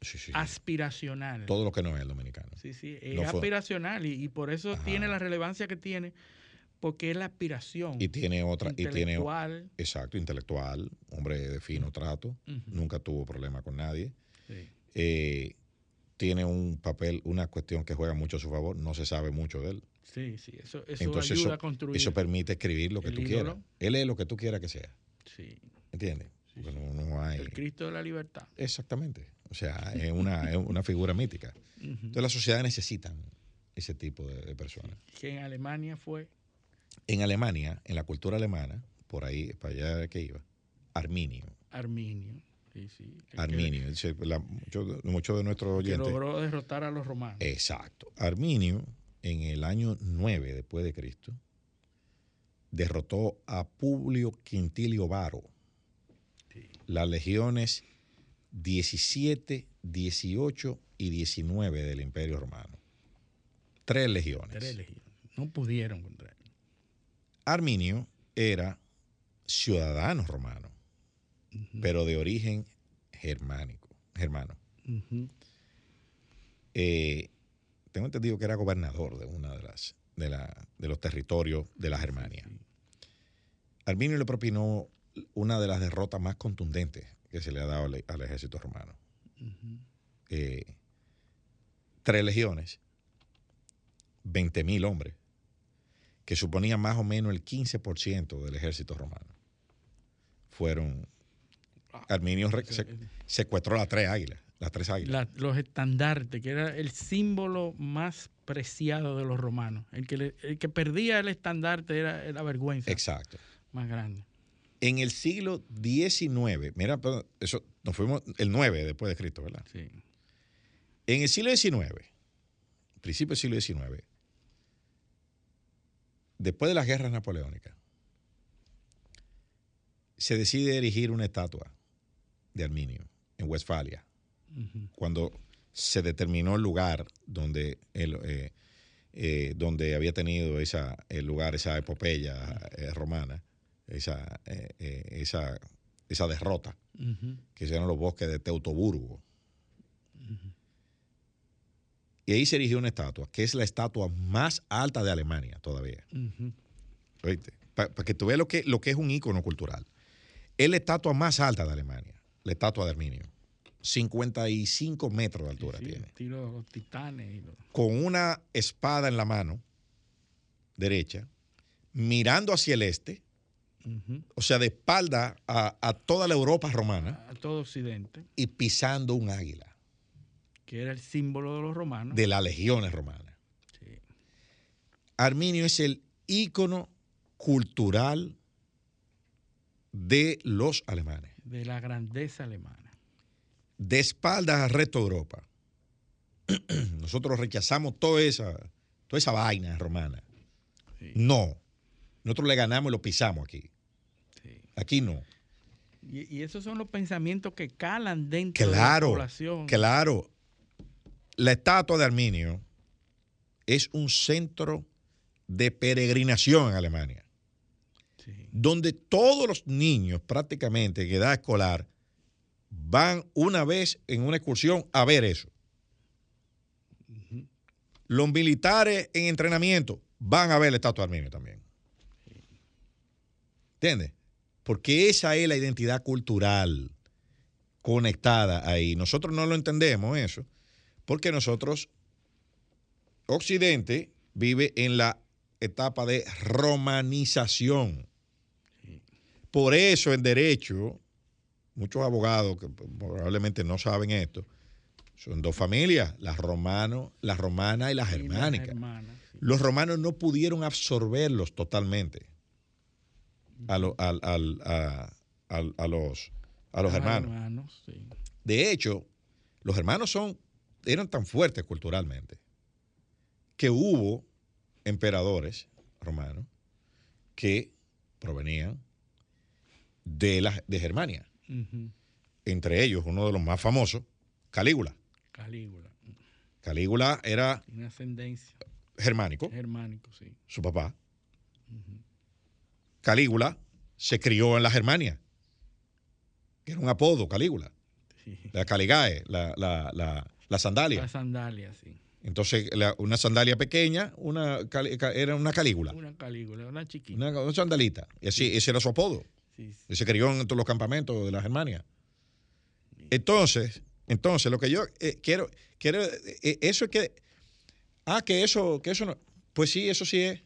Sí, aspiracional. Todo lo que no es el dominicano. Sí, sí, es No fue- aspiracional y, y por eso Ajá. tiene la relevancia que tiene, porque es la aspiración. Y tiene otra, y tiene, intelectual. exacto, intelectual, hombre de fino trato, nunca tuvo problema con nadie. Eh, tiene un papel, una cuestión que juega mucho a su favor, no se sabe mucho de él. Sí, sí, eso, eso Entonces ayuda eso, a construir. eso permite escribir lo que tú ídolo. quieras. Él es lo que tú quieras que sea, sí, ¿entiendes? Sí, sí. no, no hay... el Cristo de la libertad. Exactamente. O sea, es una, es una figura mítica. Entonces las sociedades necesitan ese tipo de, de personas. Que en Alemania fue En Alemania, en la cultura alemana, por ahí, para allá que iba, Arminio. Arminio. Sí, sí, que- Arminio. Muchos muchos de nuestros que oyentes. logró derrotar a los romanos. Exacto. Arminio, en el año 9 después de Cristo, derrotó a Publio Quintilio Varo. Sí. Las legiones 17, 18 y 19 del Imperio Romano. Tres legiones. Tres legiones. No pudieron contra él. Arminio era ciudadano romano, pero de origen germánico, germano. Eh, tengo entendido que era gobernador de una de las de, la- de los territorios de la Germania. Arminio le propinó una de las derrotas más contundentes que se le ha dado al, al ejército romano. Eh, tres legiones, 20.000 hombres, que suponían más o menos el 15% del ejército romano. Fueron. Arminio secuestró las tres águilas, las tres águilas. La- los estandartes, que era el símbolo más preciado de los romanos. El que, le- el que perdía el estandarte era la vergüenza Exacto. más grande. En el siglo XIX, mira, eso, nos fuimos el 9 después de Cristo, ¿verdad? Sí. En el siglo XIX, principio del siglo XIX, después de las guerras napoleónicas, se decide erigir una estatua de Arminio en Westfalia, Cuando se determinó el lugar donde, él, eh, eh, donde había tenido esa, el lugar, esa epopeya eh, romana, esa, esa, esa derrota, Ujú. que eran los bosques de Teutoburgo. Y ahí se erigió una estatua, que es la estatua más alta de Alemania todavía. Ujú. Para que tú veas lo que, lo que es un ícono cultural. Es la estatua más alta de Alemania, la estatua de Arminio. 55 metros de altura Sí, tiene. estilo los titanes. y los- Con una espada en la mano derecha, mirando hacia el este, o sea, de espalda a, a toda la Europa romana a todo Occidente, y pisando un águila que era el símbolo de los romanos. de las legiones romanas. Sí. Arminio es el ícono cultural de los alemanes. de la grandeza alemana. De espaldas al resto de Europa. Nosotros rechazamos toda esa, toda esa vaina romana. Sí, No. Nosotros le ganamos y lo pisamos aquí. sí. Aquí no. Y, y esos son los pensamientos que calan dentro Claro, de la población. claro. La estatua de Arminio es un centro de peregrinación en Alemania. Sí. donde todos los niños prácticamente en edad escolar van una vez en una excursión a ver eso. Los militares en entrenamiento van a ver la estatua de Arminio también. ¿Entiendes? Porque esa es la identidad cultural conectada ahí. Nosotros no lo entendemos eso, porque nosotros, Occidente, vive en la etapa de romanización. Por eso en derecho, muchos abogados que probablemente no saben esto, son dos familias, las romanos, la romana y la las hermanas, sí. Los romanos no pudieron absorberlos totalmente a, lo- los, a los Los hermanos. hermanos, sí. De hecho, los hermanos son, eran tan fuertes culturalmente que hubo emperadores romanos que provenían de, la, de Germania. Entre ellos, uno de los más famosos, Calígula. Calígula. Calígula era ascendencia. germánico, Germánico, sí. su papá. Calígula se crió en la Germania, que era un apodo, Calígula. la caligae, la, la, la, la sandalia. La sandalia, sí. Entonces, una sandalia pequeña, una era una calígula, Una calígula, una chiquita. una, una sandalita. Y así, ese era su apodo. Sí, sí. Y se crió en todos los campamentos de la Germania. Entonces, entonces lo que yo eh, quiero, quiero eh, eso es que, ah, que eso, que eso no, pues sí, eso sí es,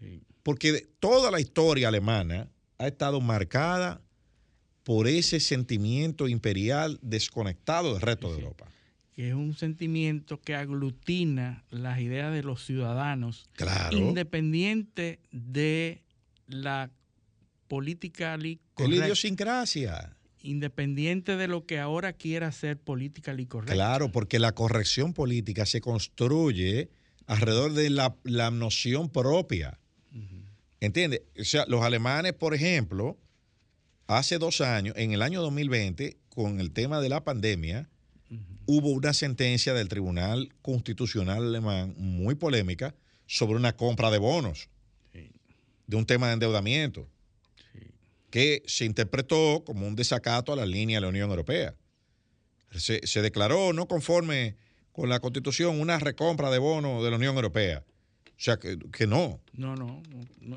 Sí. porque toda la historia alemana ha estado marcada por ese sentimiento imperial desconectado del resto de. Europa. Que es un sentimiento que aglutina las ideas de los ciudadanos, Claro. independiente de la política De la idiosincrasia. independiente de lo que ahora quiera ser política correcta. Claro, porque la corrección política se construye alrededor de la, la noción propia. ¿Entiendes? O sea, los alemanes, por ejemplo, hace dos años, en el año 2020, con el tema de la pandemia, hubo una sentencia del Tribunal Constitucional Alemán muy polémica sobre una compra de bonos, Sí. de un tema de endeudamiento. Que se interpretó como un desacato a la línea de la Unión Europea. Se, se declaró no conforme con la Constitución una recompra de bonos de la Unión Europea. O sea, que, que no, No, no,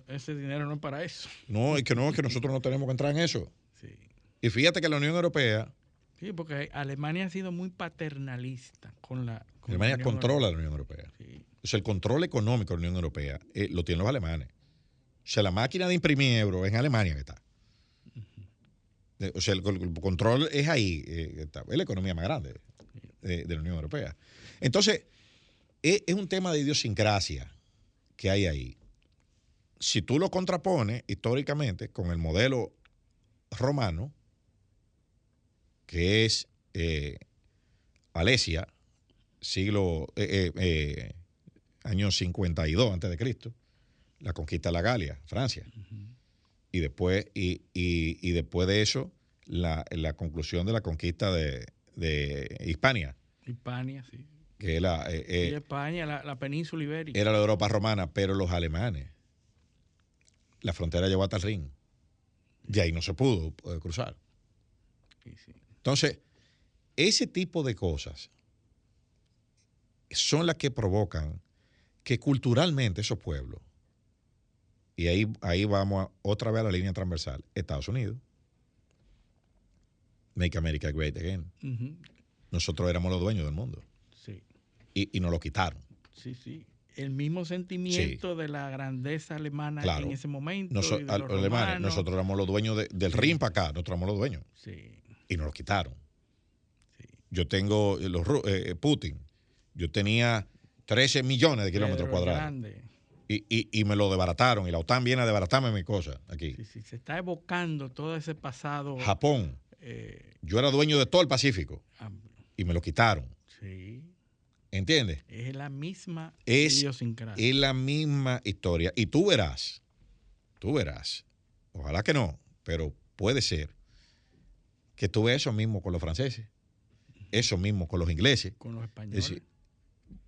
ese dinero no es para eso. no, y que no, que nosotros no tenemos que entrar en eso. Sí. Y fíjate que la Unión Europea, Sí, porque Alemania ha sido muy paternalista con la. con Alemania controla Europea. la Unión Europea. Sí. O sea, el control económico de la Unión Europea eh, lo tienen los alemanes. O sea, la máquina de imprimir euros en Alemania que está. O sea, el, control es ahí. eh, es la economía más grande de, la Unión Europea. Entonces, es, es un tema de idiosincrasia que hay ahí. Si tú lo contrapones históricamente con el modelo romano, que es eh, Alesia, siglo, eh, eh, eh, año 52 antes de Cristo, la conquista de la Galia, Francia. Y después, y, y- y después de eso, la, la conclusión de la conquista de, de Hispania, Hispania, sí. que es la, eh, eh, y España, la, la península ibérica. era la Europa romana, pero los alemanes, la frontera llegó hasta el Rin. De ahí no se pudo eh, cruzar. Sí, sí. Entonces, ese tipo de cosas son las que provocan que culturalmente esos pueblos, y ahí, ahí vamos a- otra vez a la línea transversal, Estados Unidos, Make America Great Again. Nosotros éramos los dueños del mundo Sí, y, y nos lo quitaron. sí, sí. El mismo sentimiento de la grandeza alemana Claro. en ese momento. Noso- y de al- los alemanes, nosotros éramos los dueños de- del Rin para acá, nosotros éramos los dueños Sí, y nos lo quitaron. sí. Yo tengo eh, los, ru- eh, Putin, yo tenía 13 millones de kilómetros Pedro cuadrados. Grande. Y, y- y me lo desbarataron. Y la OTAN viene a desbaratarme mi cosa aquí. Sí, sí. Se está evocando todo ese pasado. Japón, eh, yo era dueño de todo el Pacífico am- y me lo quitaron. sí. ¿Entiendes? Es la misma Es, idiosincrasia. es la misma historia. Y tú verás, tú verás, ojalá que no, pero puede ser que tú ves eso mismo con los franceses, eso mismo con los ingleses. con los Es españoles.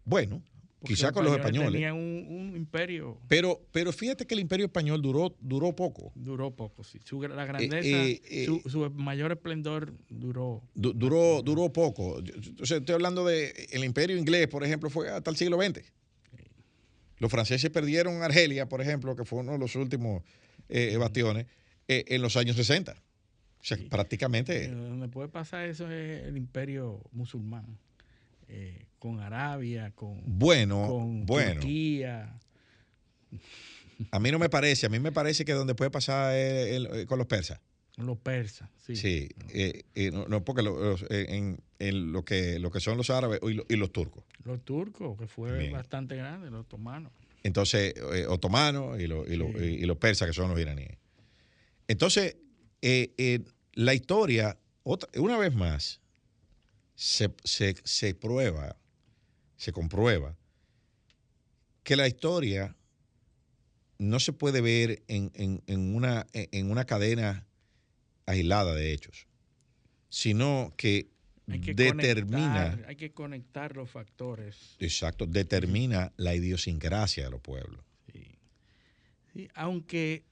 bueno, quizá con los españoles. Tenían un, un imperio. Pero, pero fíjate que el imperio español duró, duró poco. Duró poco, sí. Su, la grandeza, eh, eh, su, su mayor esplendor duró. Du- duró, duró poco. Yo- O sea, estoy hablando de el imperio inglés, por ejemplo, fue hasta el siglo XX. Los franceses perdieron Argelia, por ejemplo, que fue uno de los últimos eh, bastiones, eh, en los años 60. O sea, Sí. prácticamente. Eh, donde puede pasar eso es el imperio musulmán. eh, con Arabia, con, Bueno, con bueno. Turquía. A mí no me parece. A mí me parece que donde puede pasar el- con los persas. con los persas. Sí. Sí. eh, eh, no, no, porque los- eh, en, en lo, que, lo que son los árabes y, lo- y los turcos. Los turcos, que fue Bien. bastante grande, los otomanos. Entonces, eh, otomanos y, lo- y lo- Sí. y- los persas, que son los iraníes. Entonces, la historia, otra- una vez más, se, se- se prueba, se comprueba que la historia no se puede ver en, en- en una, en una cadena aislada de hechos, sino que, Hay que determina, conectar, hay que conectar los factores. exacto, determina la idiosincrasia de los pueblos. Sí. Sí, aunque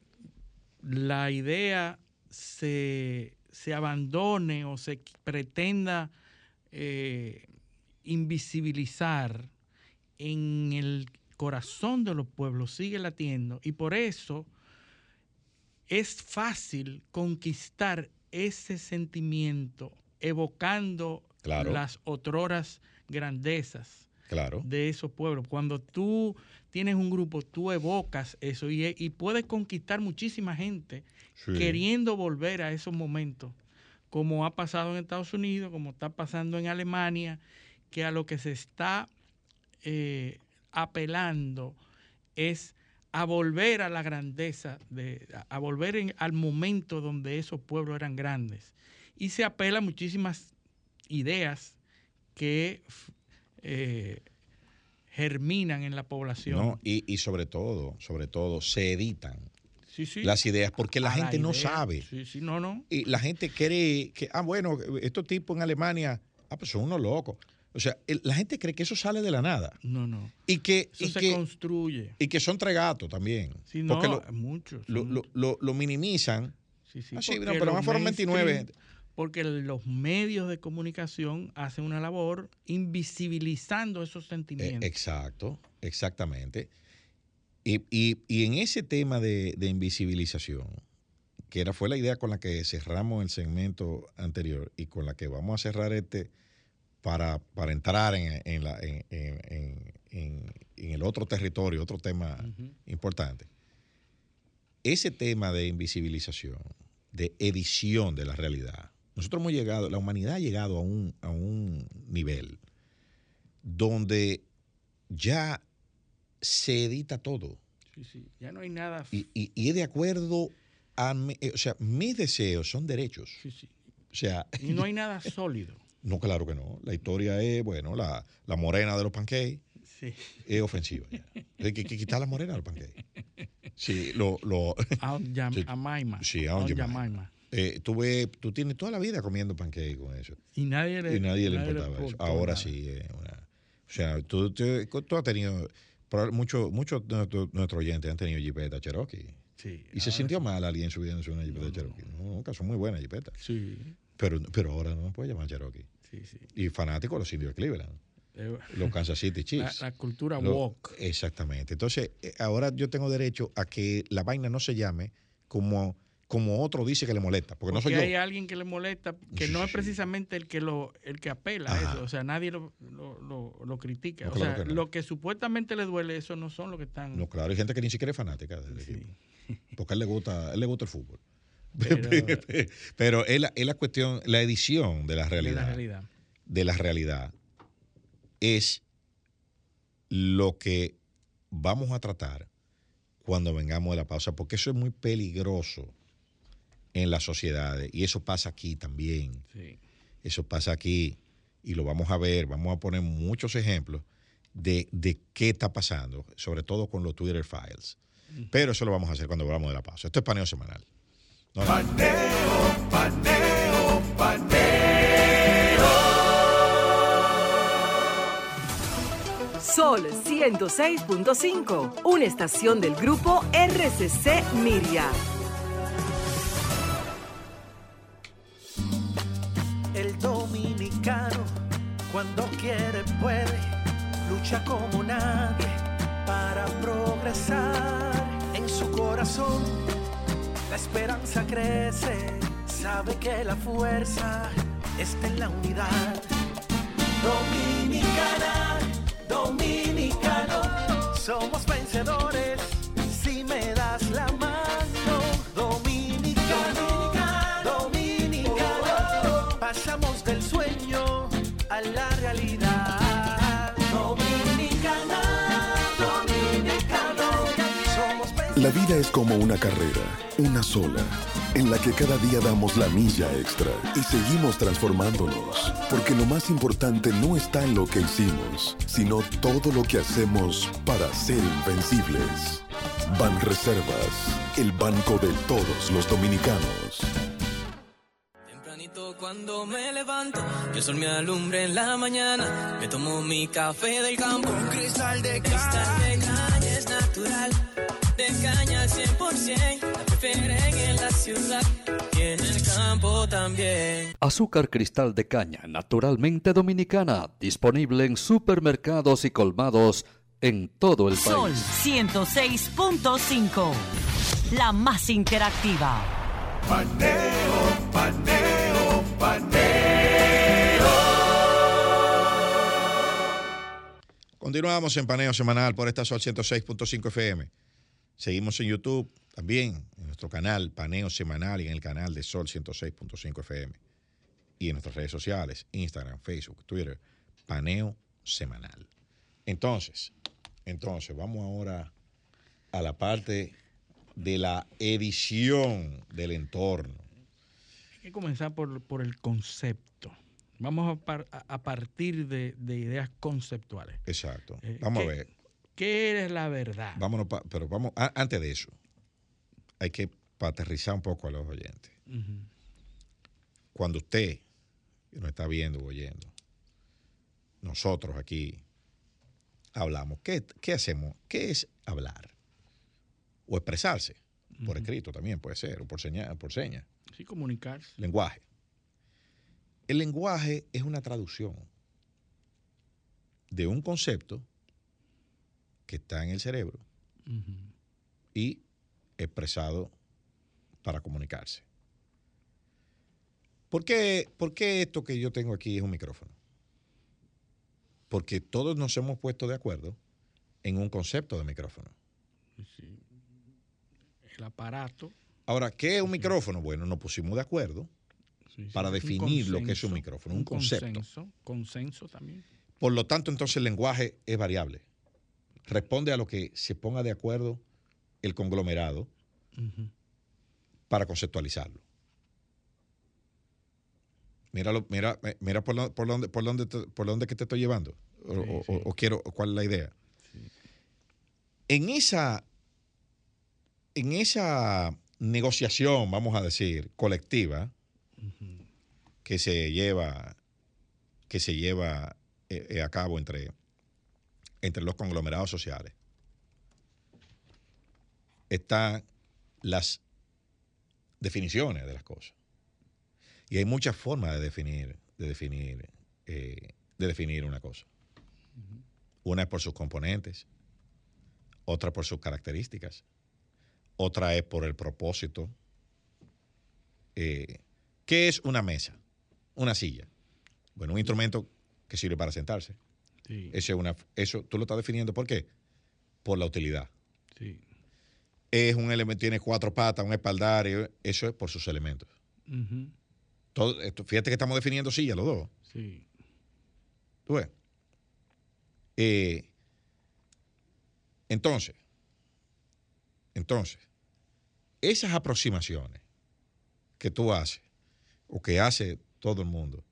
la idea se, se abandone o se pretenda eh, invisibilizar en el corazón de los pueblos sigue latiendo y por eso es fácil conquistar ese sentimiento evocando Claro. las otroras grandezas Claro. de esos pueblos. Cuando tú tienes un grupo, tú evocas eso y, y puedes conquistar muchísima gente Sí. queriendo volver a esos momentos, como ha pasado en Estados Unidos, como está pasando en Alemania, que a lo que se está eh, apelando es a volver a la grandeza, de, a- volver en- al momento donde esos pueblos eran grandes. Y se apela a muchísimas ideas que eh, germinan en la población. No, y, y sobre todo, sobre todo, se editan Sí, sí. las ideas porque la A gente no sabe. Sí, sí, no, no. Y la gente cree que, ah, bueno, estos tipos en Alemania, ah, pues son unos locos. O sea, el- la gente cree que eso sale de la nada. No, no. Y que, Eso y se que, construye. y que son tregatos también. Sí, no, porque lo, muchos. lo, son- lo- lo- lo minimizan. sí, sí, Ah, sí, no, pero más fueron 29. mainstream- Porque los medios de comunicación hacen una labor invisibilizando esos Eh, sentimientos. exacto, exactamente. Y, y- y en ese tema de, de invisibilización, que era, fue la idea con la que cerramos el segmento anterior y con la que vamos a cerrar este para, para entrar en, en la- en- en- en- en- en el otro territorio, otro tema importante. Ese tema de invisibilización, de edición de la realidad, nosotros hemos llegado, la humanidad ha llegado a un, a un nivel donde ya se edita todo. Sí, sí. Ya no hay nada. Y, y- y es de acuerdo a, mi- eh, o sea, mis deseos son derechos. sí, sí. O sea, Y no hay nada sólido. No, claro que no. La historia es, bueno, la, la morena de los pancakes Sí. es ofensiva. ya. Hay que, que quitar la morena de los pancakes. Sí, lo, lo, Sí. eh, tú, ves- tú tienes toda la vida comiendo pancakes con eso. Y nadie le, Y nadie le importaba eso. Ahora nada. sí. eh, una- o sea, tú, tú- tú has tenido. Muchos muchos de nuestros nuestros oyentes han tenido jipeta Cherokee. Sí, Y se sintió sí. mal alguien subiéndose una jipeta Cherokee. No, nunca son muy buenas jipetas. Sí, Pero, pero ahora no puede llamar Cherokee. Sí, sí. Y fanáticos los indios de Cleveland, Eh, los Kansas City Chiefs. la cultura woke. Exactamente. Entonces, eh, ahora yo tengo derecho a que la vaina no se llame como, como otro dice que le molesta. Porque, no soy Porque yo. hay alguien que le molesta, que Sí, no es precisamente el que lo el que apela a eso. O sea, nadie lo, lo, lo- lo critica. No, o claro sea, que no. lo que supuestamente le duele, eso no son los que están. No, claro, hay gente que ni siquiera es fanática del Sí. equipo. Porque a él le gusta, a él le gusta el fútbol. Pero- Pero es la, es la cuestión, la edición de la de realidad. la realidad. de la realidad es lo que vamos a tratar cuando vengamos de la pausa, porque eso es muy peligroso en las sociedades y eso pasa aquí también. Sí. Eso pasa aquí y lo vamos a ver, vamos a poner muchos ejemplos de, de qué está pasando, sobre todo con los Twitter files. Pero eso lo vamos a hacer cuando volvamos de la pausa. Esto es paneo semanal. No, no. Paneo, paneo, paneo. Sol 106.5, una estación del grupo RCC Miria. El dominicano, cuando quiere, puede, lucha como nadie para progresar. En su corazón, la esperanza crece, sabe que la fuerza está en la unidad. Dominicana, dominicano, somos vencedores vida es como una carrera, una sola, en la que cada día damos la milla extra y seguimos transformándonos, porque lo más importante no está en lo que hicimos, sino todo lo que hacemos para ser invencibles. Ban Reservas, el banco de todos los dominicanos. Tempranito cuando me levanto, que el sol me alumbre en la mañana, me tomo mi café del campo. Un cristal de Cristal de caña es natural, de caña al 100%. La prefieren en la ciudad y en el campo también. Azúcar cristal de caña, naturalmente dominicana, disponible en supermercados y colmados en todo el Sol país. 106.5. La más interactiva. Paneo, paneo, paneo. Continuamos en paneo semanal por esta Sol 106.5 FM. Seguimos en YouTube también, en nuestro canal Paneo Semanal y en el canal de Sol 106.5 FM. Y en nuestras redes sociales, Instagram, Facebook, Twitter, Paneo Semanal. Entonces, entonces, vamos ahora a la parte de la edición del entorno. Hay que comenzar por, por el concepto. Vamos a, par- a- partir de, de ideas conceptuales. Exacto. Eh, Vamos ¿qué- a ver. ¿Qué es la verdad? Vámonos, pa- pero vamos, a- antes de eso, hay que aterrizar un poco a los oyentes. Cuando usted que nos está viendo o oyendo, nosotros aquí hablamos, ¿qué, qué hacemos? ¿Qué es hablar? O expresarse, por escrito también puede ser, o por señal, por señas. Sí, comunicarse. Lenguaje. El lenguaje es una traducción de un concepto que está en el cerebro y expresado para comunicarse. ¿Por qué, por qué esto que yo tengo aquí es un micrófono? Porque todos nos hemos puesto de acuerdo en un concepto de micrófono. Sí. El aparato. Ahora, ¿qué es un micrófono? Bueno, nos pusimos de acuerdo sí, sí, para un definir lo que es un micrófono, un, concepto. Consenso, consenso también. Por lo tanto, entonces el lenguaje es variable. Responde a lo que se ponga de acuerdo el conglomerado para conceptualizarlo. Míralo, mira, eh, mira por, lo- por dónde, por por dónde que te estoy llevando. O, Sí, o- sí. o quiero, o cuál es la idea. En esa, en esa negociación, vamos a decir, colectiva, que se lleva, que se lleva eh, eh, a cabo entre, entre los conglomerados sociales, están las definiciones de las cosas. Y hay muchas formas de definir, de definir, eh, de definir una cosa. Una es por sus componentes, otra por sus características, otra es por el propósito. Eh, ¿Qué es una mesa? Una silla. Bueno, un instrumento que sirve para sentarse. Sí, es una, eso tú lo estás definiendo. ¿Por qué? Por la utilidad. sí. Es un elemento, tiene cuatro patas, un espaldario, eso es por sus elementos. Ujú. Todo esto, fíjate que estamos definiendo sillas los dos. Sí. ¿Tú ves? Eh, entonces, entonces, esas aproximaciones que tú haces, o que hace todo el mundo,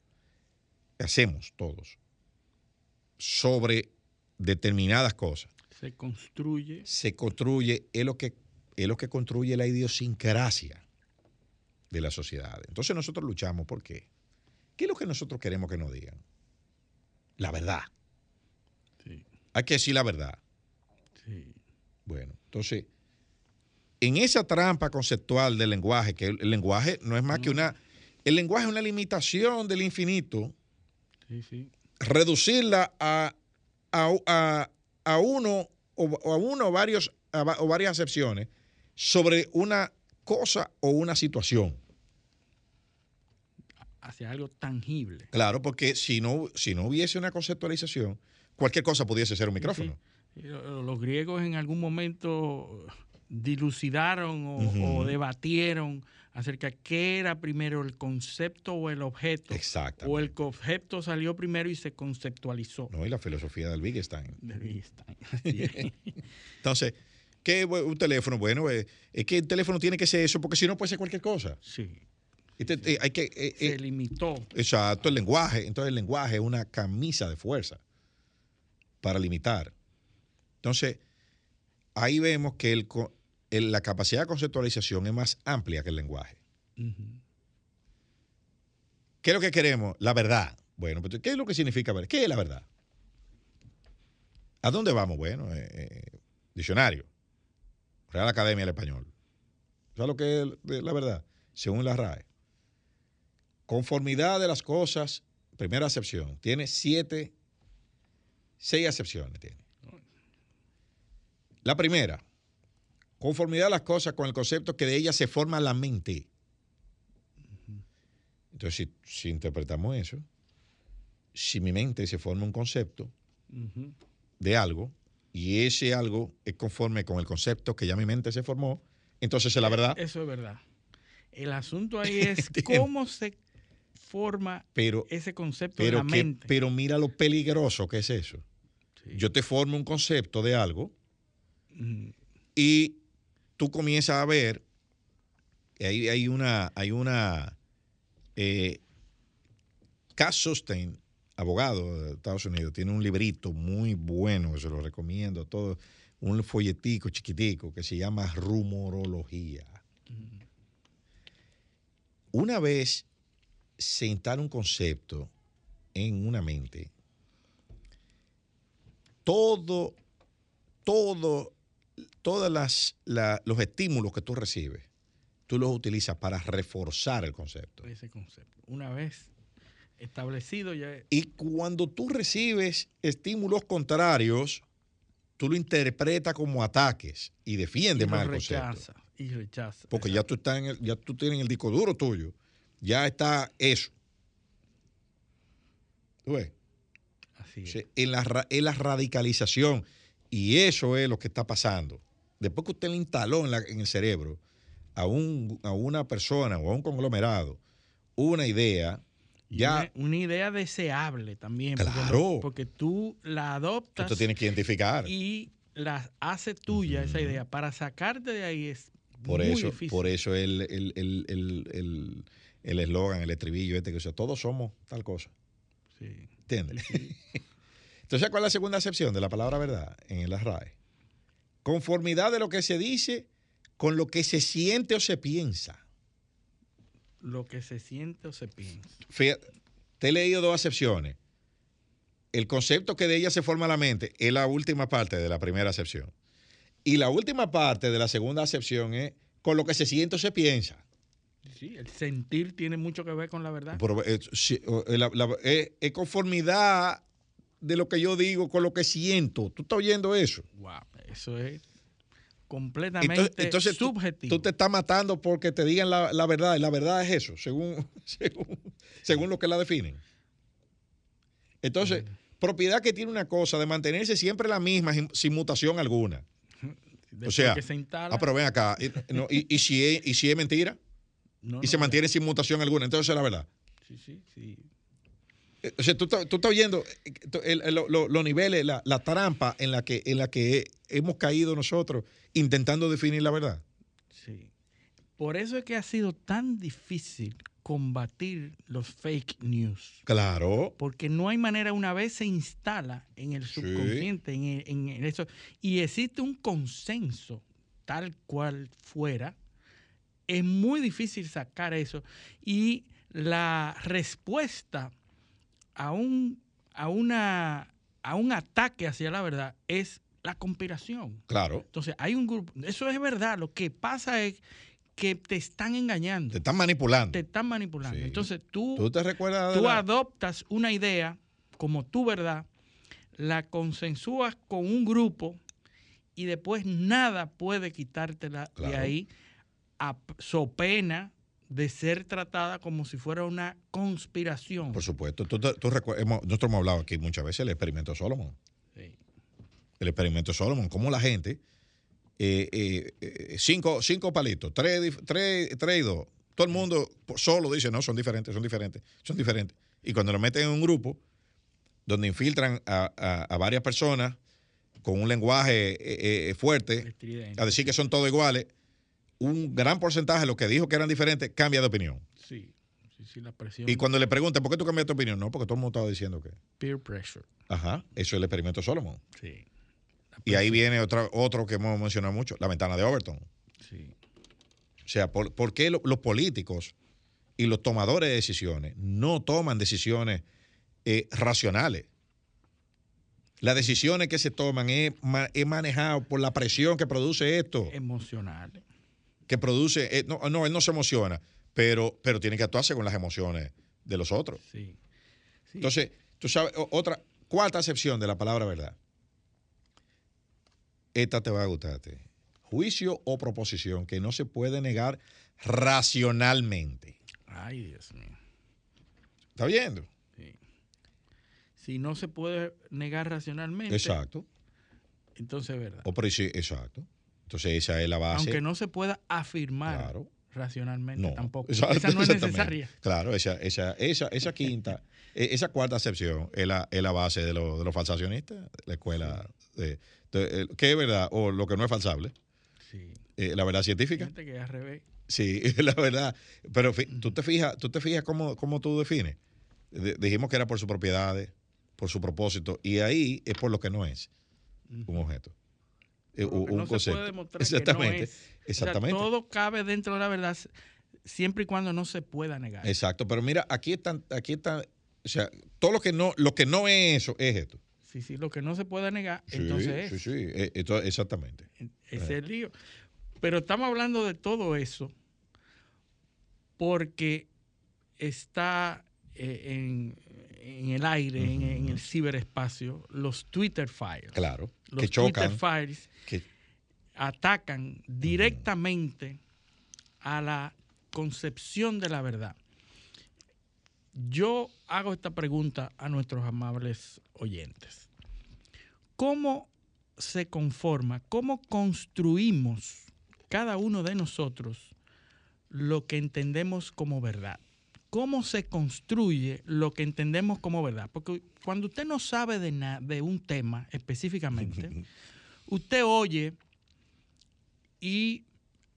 hacemos todos, sobre determinadas cosas, Se construye. se construye, es lo que, es lo que construye la idiosincrasia de la sociedad. Entonces nosotros luchamos, ¿por qué? ¿Qué es lo que nosotros queremos que nos digan? La verdad. Sí, Hay que decir la verdad. sí. Bueno, entonces, en esa trampa conceptual del lenguaje, que el, el lenguaje no es más que una... El lenguaje es una limitación del infinito, Sí, sí. Reducirla a, a, a- a uno o, a uno o, varios, o varias acepciones sobre una cosa o una situación. Hacia algo tangible. Claro, porque si no, si no hubiese una conceptualización, cualquier cosa pudiese ser un micrófono. Sí. Los griegos en algún momento dilucidaron o, debatieron acerca de qué era primero el concepto o el objeto. Exactamente. O el concepto salió primero y se conceptualizó. No, y la filosofía del Wittgenstein. De vista. Así es. Entonces, ¿qué un teléfono? Bueno, eh, es que el teléfono tiene que ser eso, porque si no puede ser cualquier cosa. Sí. Este- eh, hay que, eh, Se eh, limitó. exacto, el lenguaje. Entonces, el lenguaje es una camisa de fuerza para limitar. Entonces, ahí vemos que el- la capacidad de conceptualización es más amplia que el lenguaje. ¿Qué es lo que queremos? La verdad. Bueno, pues, ¿qué es lo que significa ver? ¿Qué es la verdad? ¿A dónde vamos? Bueno, eh, eh, diccionario. Real Academia del Español. ¿Sabes lo que es la verdad? Según la RAE. Conformidad de las cosas, primera acepción, tiene siete, seis acepciones. Tiene. La primera, conformidad de las cosas con el concepto que de ellas se forma la mente. Entonces, si, si interpretamos eso, si mi mente se forma un concepto de algo y ese algo es conforme con el concepto que ya mi mente se formó, entonces es la verdad. Eso es verdad. El asunto ahí es cómo se forma Pero, ese concepto de pero, la que- mente. pero mira lo peligroso que es eso. Yo te formo un concepto de algo Mm, y tú comienzas a ver, y ahí hay una, hay una, eh, Cass Sustein, abogado de Estados Unidos, tiene un librito muy bueno, que se lo recomiendo a todos, un folletico chiquitico que se llama Rumorología. Una vez se instala un concepto en una mente, todo, todo, todos las, la- los estímulos que tú recibes, tú los utilizas para reforzar el concepto. ese concepto. Una vez establecido ya Y cuando tú recibes estímulos contrarios, tú lo interpretas como ataques y defiendes más el concepto. rechaza y rechaza. Porque ya tú, estás en el- ya tú tienes en el disco duro tuyo, ya está eso. ¿Tú ves? Así O es. sea, en la, en la radicalización. Y eso es lo que está pasando. Después que usted le instaló en, la- en el cerebro a, un, a una persona o a un conglomerado una idea, ya una, una idea deseable también. Claro. Porque, tú la adoptas usted tiene que identificar. y la hace tuya esa idea. Para sacarte de ahí es Por muy eso, difícil. por eso el el- el- el- el- el eslogan, el estribillo este que dice, todos somos tal cosa. Sí. ¿Entiendes? Entonces, ¿cuál es la segunda acepción de la palabra verdad en la RAE? Conformidad de lo que se dice con lo que se siente o se piensa. Lo que se siente o se piensa. Fíjate, te he leído dos acepciones. El concepto que de ella se forma la mente es la última parte de la primera acepción. Y la última parte de la segunda acepción es con lo que se siente o se piensa. Sí, el sentir tiene mucho que ver con la verdad. Pero, eh, sí, eh, la- la- eh, es conformidad de lo que yo digo con lo que siento. ¿Tú estás oyendo eso? Wow, eso es completamente Entonces, subjetivo. tú te estás matando porque te digan la, la verdad. Y la verdad es eso, según, según, según lo que la definen. Entonces, propiedad que tiene una cosa de mantenerse siempre la misma sin, sin mutación alguna. O sea, que se instala, ah, pero ven acá. Y, no, y- y si, es, y si es mentira no, y no, se mantiene sin mutación alguna, entonces es la verdad. Sí, sí, sí. Eh, O sea, tú, estás- tú estás oyendo eh, tú- el- el- lo- lo- los niveles, la, la trampa en la, que, en la que hemos caído nosotros intentando definir la verdad. Sí. Por eso es que ha sido tan difícil combatir los fake news. Claro. Porque no hay manera, una vez se instala en el Sí. subconsciente, en, eso, y existe un consenso tal cual fuera, es muy difícil sacar eso. Y la respuesta a un, a una, a un ataque hacia la verdad es la conspiración. Claro. Entonces, hay un grupo, eso es verdad, lo que pasa es que te están engañando, Te están manipulando. te están manipulando. Sí. Entonces, tú, ¿Tú te recuerdas tú la- adoptas una idea como tu verdad, la consensúas con un grupo y después nada puede quitártela de ahí a so pena de ser tratada como si fuera una conspiración. Por supuesto. Tú, tú hemos- nosotros hemos hablado aquí muchas veces del experimento Solomon. Sí. El experimento Solomon. Cómo la gente, eh, eh, cinco, cinco palitos, tres, tres, tres y dos. Todo el mundo solo dice, no, son diferentes, son diferentes, son diferentes. Y cuando lo meten en un grupo, donde infiltran a, a- a varias personas con un lenguaje eh, fuerte, a decir que son todos iguales, un gran porcentaje de los que dijo que eran diferentes cambia de opinión. Sí, sí, sí, la presión. Y cuando le preguntan, ¿por qué tú cambiaste de opinión? No, porque todo el mundo estaba diciendo que. Peer pressure. Ajá, eso es el experimento Solomon. Sí. Y ahí viene otra, otro que hemos mencionado mucho, la ventana de Overton. Sí. O sea, ¿por, por qué lo- los políticos y los tomadores de decisiones no toman decisiones eh, racionales? Las decisiones que se toman es, ma- es manejado por la presión que produce esto. Emocional. Que produce. eh, no, no, él no se emociona, pero, pero tiene que actuar según las emociones de los otros. Sí. Entonces, tú sabes, otra, cuarta acepción de la palabra verdad. Esta te va a gustarte. Juicio o proposición que no se puede negar racionalmente. Ay, Dios mío. ¿Está viendo? Si no se puede negar racionalmente. Exacto. Entonces es verdad. O exacto. Entonces, esa es la base. Aunque no se pueda afirmar Claro. racionalmente No, tampoco. Esa no es necesaria. Claro, esa, esa, esa, esa quinta, eh, esa cuarta acepción es la, es la base de, lo- de los falsacionistas, la escuela. de- de- eh, ¿Qué es verdad? O lo que no es falsable. Eh, la verdad científica. Que es al revés. Sí, la verdad. Pero tú te fijas, tú te fijas cómo, cómo tú defines. De- dijimos que era por sus propiedades, por su propósito, y ahí es por lo que no es un objeto. Eh, un no se concepto. puede demostrar que no Exactamente. es. O sea, Exactamente. todo cabe dentro de la verdad siempre y cuando no se pueda negar. Exacto, pero mira, aquí están, aquí están, o sea, todo lo que no, lo que no es eso, es esto. Sí, sí, lo que no se pueda negar, Sí, entonces sí, es. sí, eh, esto- exactamente. Ese es el lío. Pero estamos hablando de todo eso porque está eh, en, en el aire, en, en el ciberespacio, los Twitter files. Claro, Los que chocan. Twitter files que- atacan directamente a la concepción de la verdad. Yo hago esta pregunta a nuestros amables oyentes. ¿Cómo se conforma, cómo construimos cada uno de nosotros lo que entendemos como verdad? ¿Cómo se construye lo que entendemos como verdad? Porque cuando usted no sabe de, na- de un tema específicamente, usted oye y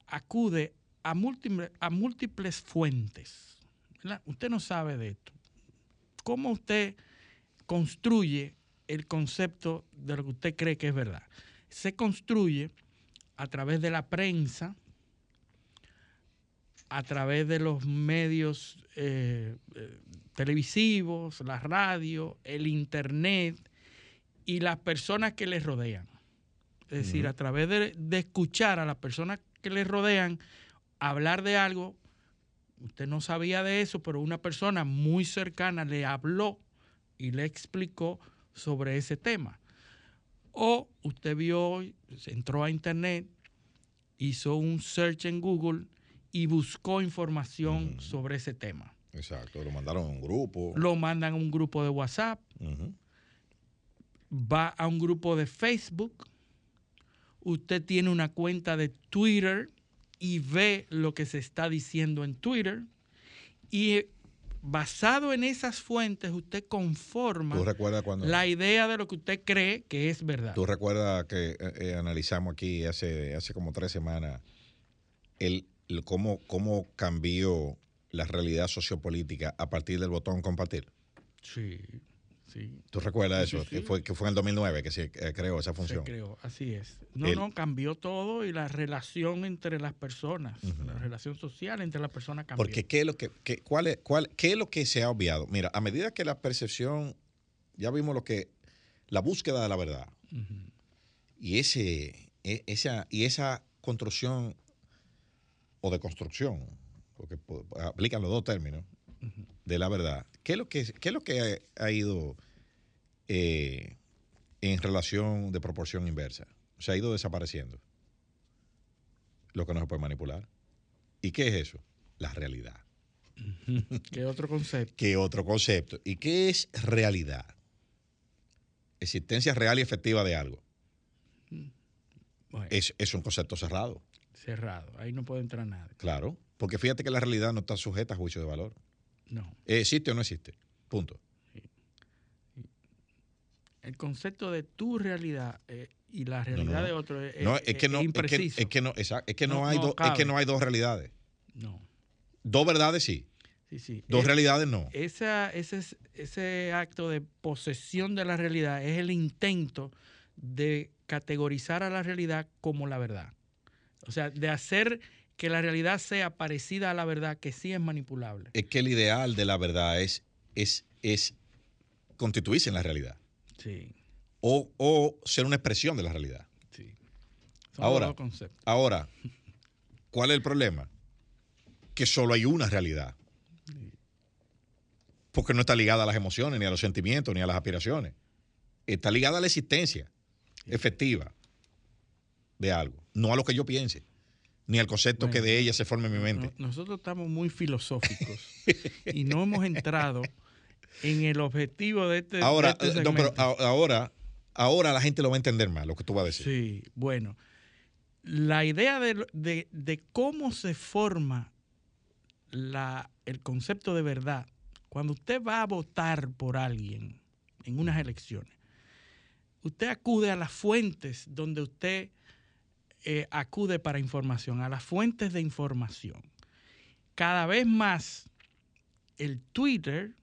acude a múltiples, a múltiples fuentes. ¿verdad? Usted no sabe de esto. ¿Cómo usted construye el concepto de lo que usted cree que es verdad? Se construye a través de la prensa, a través de los medios eh, eh, televisivos, la radio, el internet y las personas que les rodean. Es decir, a través de, de escuchar a las personas que les rodean hablar de algo, usted no sabía de eso, pero una persona muy cercana le habló y le explicó sobre ese tema. O usted vio, entró a internet, hizo un search en Google y buscó información sobre ese tema. Exacto, lo mandaron a un grupo. Lo mandan a un grupo de WhatsApp, va a un grupo de Facebook, usted tiene una cuenta de Twitter y ve lo que se está diciendo en Twitter y eh, basado en esas fuentes usted conforma ¿Tú recuerdas cuando- la idea de lo que usted cree que es verdad. Tú recuerdas que eh, eh, analizamos aquí hace, hace como tres semanas el cómo, cómo cambió la realidad sociopolítica a partir del botón compartir. Sí, sí. ¿Tú recuerdas Sí, eso? sí, Que, fue, que fue en el 2009 que se eh, creó esa Se función. creó, así es. No, El- no, cambió todo y la relación entre las personas, la relación social entre las personas cambió. Porque ¿qué es lo que, qué- cuál es, cuál, ¿qué es lo que se ha obviado? Mira, a medida que la percepción, ya vimos lo que, la búsqueda de la verdad y, ese, e- esa, y esa construcción o de construcción, porque po- aplican los dos términos, de la verdad, ¿qué es lo que, qué es lo que ha, ha ido eh, en relación de proporción inversa? Se ha ido desapareciendo. Lo que no se puede manipular. ¿Y qué es eso? La realidad. ¿Qué otro concepto? ¿Qué otro concepto? ¿Y qué es realidad? Existencia real y efectiva de algo. Bueno, Es, es un concepto cerrado, cerrado, ahí no puede entrar nadie. claro. Porque fíjate que la realidad no está sujeta a juicio de valor. No. Eh, ¿Existe o no existe? Punto. El concepto de tu realidad eh, y la No, realidad no. de otro es, No, es- es que no, es que, impreciso. es que no, es que no, No- hay no dos, es que no hay dos realidades. No. Dos verdades sí. Sí, sí. Dos Es- realidades no. Esa, ese, es- ese acto de posesión de la realidad es el intento de categorizar a la realidad como la verdad. O sea, de hacer que la realidad sea parecida a la verdad, que sí es manipulable. Es que el ideal de la verdad es, es, es constituirse en la realidad. Sí. o, o ser una expresión de la realidad. Son Ahora, los dos conceptos. ahora, ¿cuál es el problema? Que solo hay una realidad. Porque no está ligada a las emociones, ni a los sentimientos, ni a las aspiraciones. Está ligada a la existencia efectiva de algo, no a lo que yo piense, ni al concepto que de ella se forme en mi mente. No- nosotros estamos muy filosóficos y no hemos entrado en el objetivo de este, de Ahora, este eh, no, pero ahora, ahora la gente lo va a entender más, lo que tú vas a decir. Sí, bueno. La idea de, de- de cómo se forma la, el concepto de verdad, cuando usted va a votar por alguien en unas elecciones, usted acude a las fuentes donde usted eh, acude para información, a las fuentes de información. Cada vez más el Twitter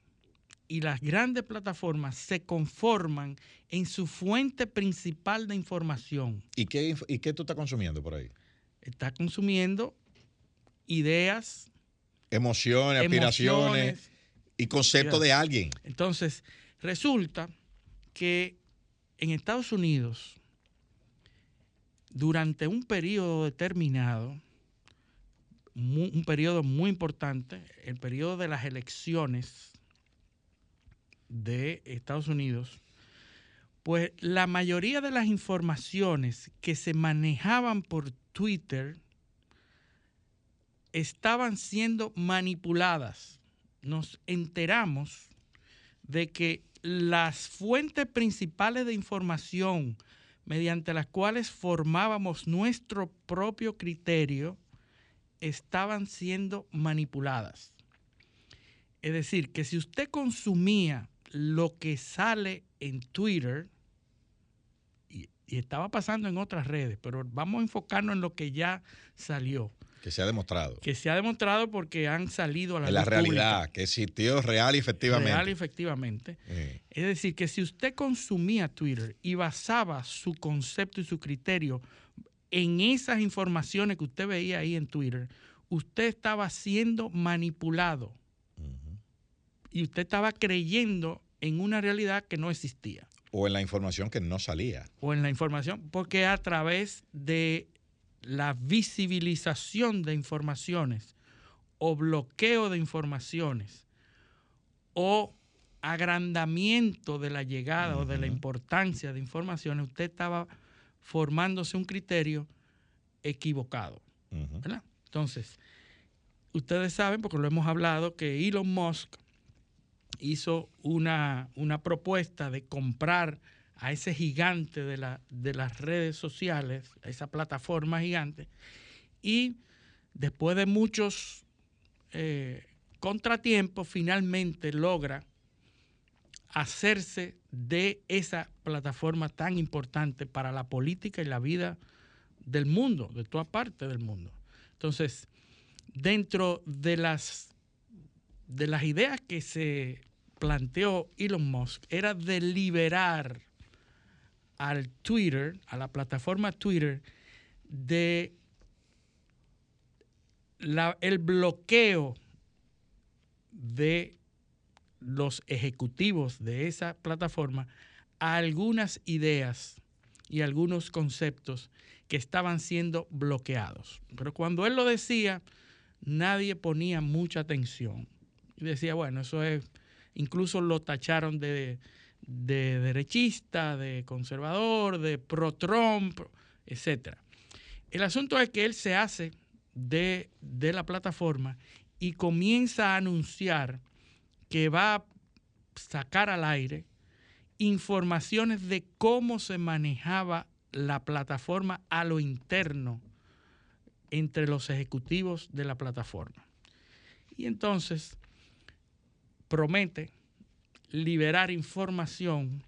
y las grandes plataformas se conforman en su fuente principal de información. ¿Y qué, ¿Y qué tú estás consumiendo por ahí? Está consumiendo ideas, Emociones, aspiraciones y conceptos de alguien. Entonces, resulta que en Estados Unidos, durante un periodo determinado, un periodo muy importante, el periodo de las elecciones de Estados Unidos, pues la mayoría de las informaciones que se manejaban por Twitter estaban siendo manipuladas. Nos enteramos de que las fuentes principales de información mediante las cuales formábamos nuestro propio criterio estaban siendo manipuladas. Es decir, que si usted consumía lo que sale en Twitter, y, estaba pasando en otras redes, pero vamos a enfocarnos en lo que ya salió, Que se ha demostrado. que se ha demostrado porque han salido a la, En la realidad, pública. que existió real y efectivamente. Real y efectivamente. Es decir, que si usted consumía Twitter y basaba su concepto y su criterio en esas informaciones que usted veía ahí en Twitter, usted estaba siendo manipulado y usted estaba creyendo en una realidad que no existía o en la información que no salía. o en la información, porque a través de la visibilización de informaciones o bloqueo de informaciones o agrandamiento de la llegada o de la importancia de informaciones, usted estaba formándose un criterio equivocado. ¿verdad? Entonces, ustedes saben, porque lo hemos hablado, que Elon Musk hizo una, una propuesta de comprar a ese gigante de, la- de las redes sociales, a esa plataforma gigante, y después de muchos eh, contratiempos, finalmente logra hacerse de esa plataforma tan importante para la política y la vida del mundo, de toda parte del mundo. Entonces, dentro de las de las ideas que se planteó Elon Musk era de liberar al Twitter, a la plataforma Twitter, de la- el bloqueo de los ejecutivos de esa plataforma a algunas ideas y algunos conceptos que estaban siendo bloqueados. Pero cuando él lo decía, nadie ponía mucha atención. Y decía, bueno, eso es, incluso lo tacharon de, de derechista, de conservador, de pro-Trump, etc. El asunto es que él se hace de la plataforma y comienza a anunciar que va a sacar al aire informaciones de cómo se manejaba la plataforma a lo interno entre los ejecutivos de la plataforma. Y entonces promete liberar información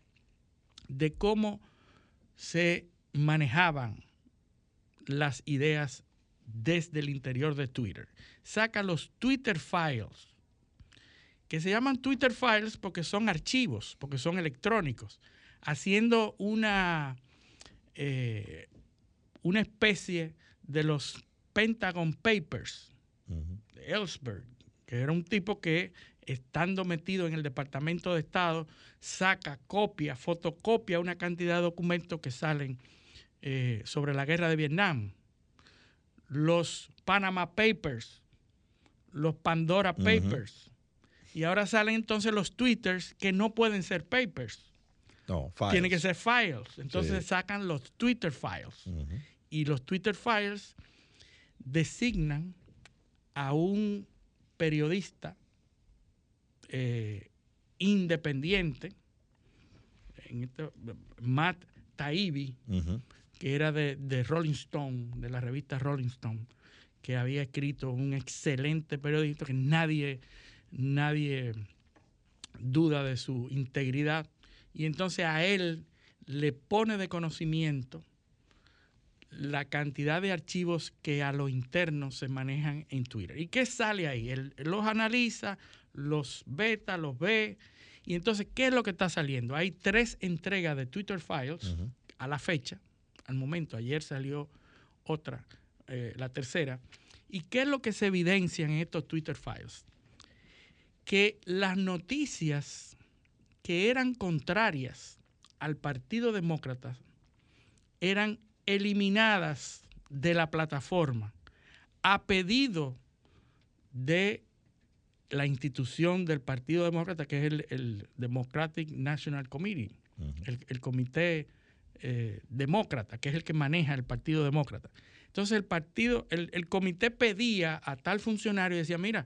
de cómo se manejaban las ideas desde el interior de Twitter. Saca los Twitter Files, que se llaman Twitter Files porque son archivos, porque son electrónicos, haciendo una, eh, una especie de los Pentagon Papers de Ellsberg, que era un tipo que, estando metido en el Departamento de Estado, saca copia, fotocopia una cantidad de documentos que salen eh, sobre la guerra de Vietnam. Los Panama Papers, los Pandora. Papers. Y ahora salen entonces los twitters que no pueden ser papers. No, files. Tienen que ser files. Entonces Sí. sacan los Twitter files. Y los Twitter files designan a un periodista eh, independiente, en este- Matt Taibbi, que era de, de Rolling Stone, de la revista Rolling Stone, que había escrito un excelente periodista que nadie, nadie duda de su integridad. Y entonces a él le pone de conocimiento la cantidad de archivos que a lo interno se manejan en Twitter. ¿Y qué sale ahí? Él, los analiza, los beta, los ve. Y entonces, ¿qué es lo que está saliendo? Hay tres entregas de Twitter Files a la fecha, al momento. Ayer salió otra, eh, la tercera. ¿Y qué es lo que se evidencia en estos Twitter Files? Que las noticias que eran contrarias al Partido Demócrata eran eliminadas de la plataforma a pedido de la institución del Partido Demócrata, que es el, el Democratic National Committee, el, el comité eh, demócrata, que es el que maneja el Partido Demócrata. Entonces el partido, el, el comité pedía a tal funcionario y decía, mira,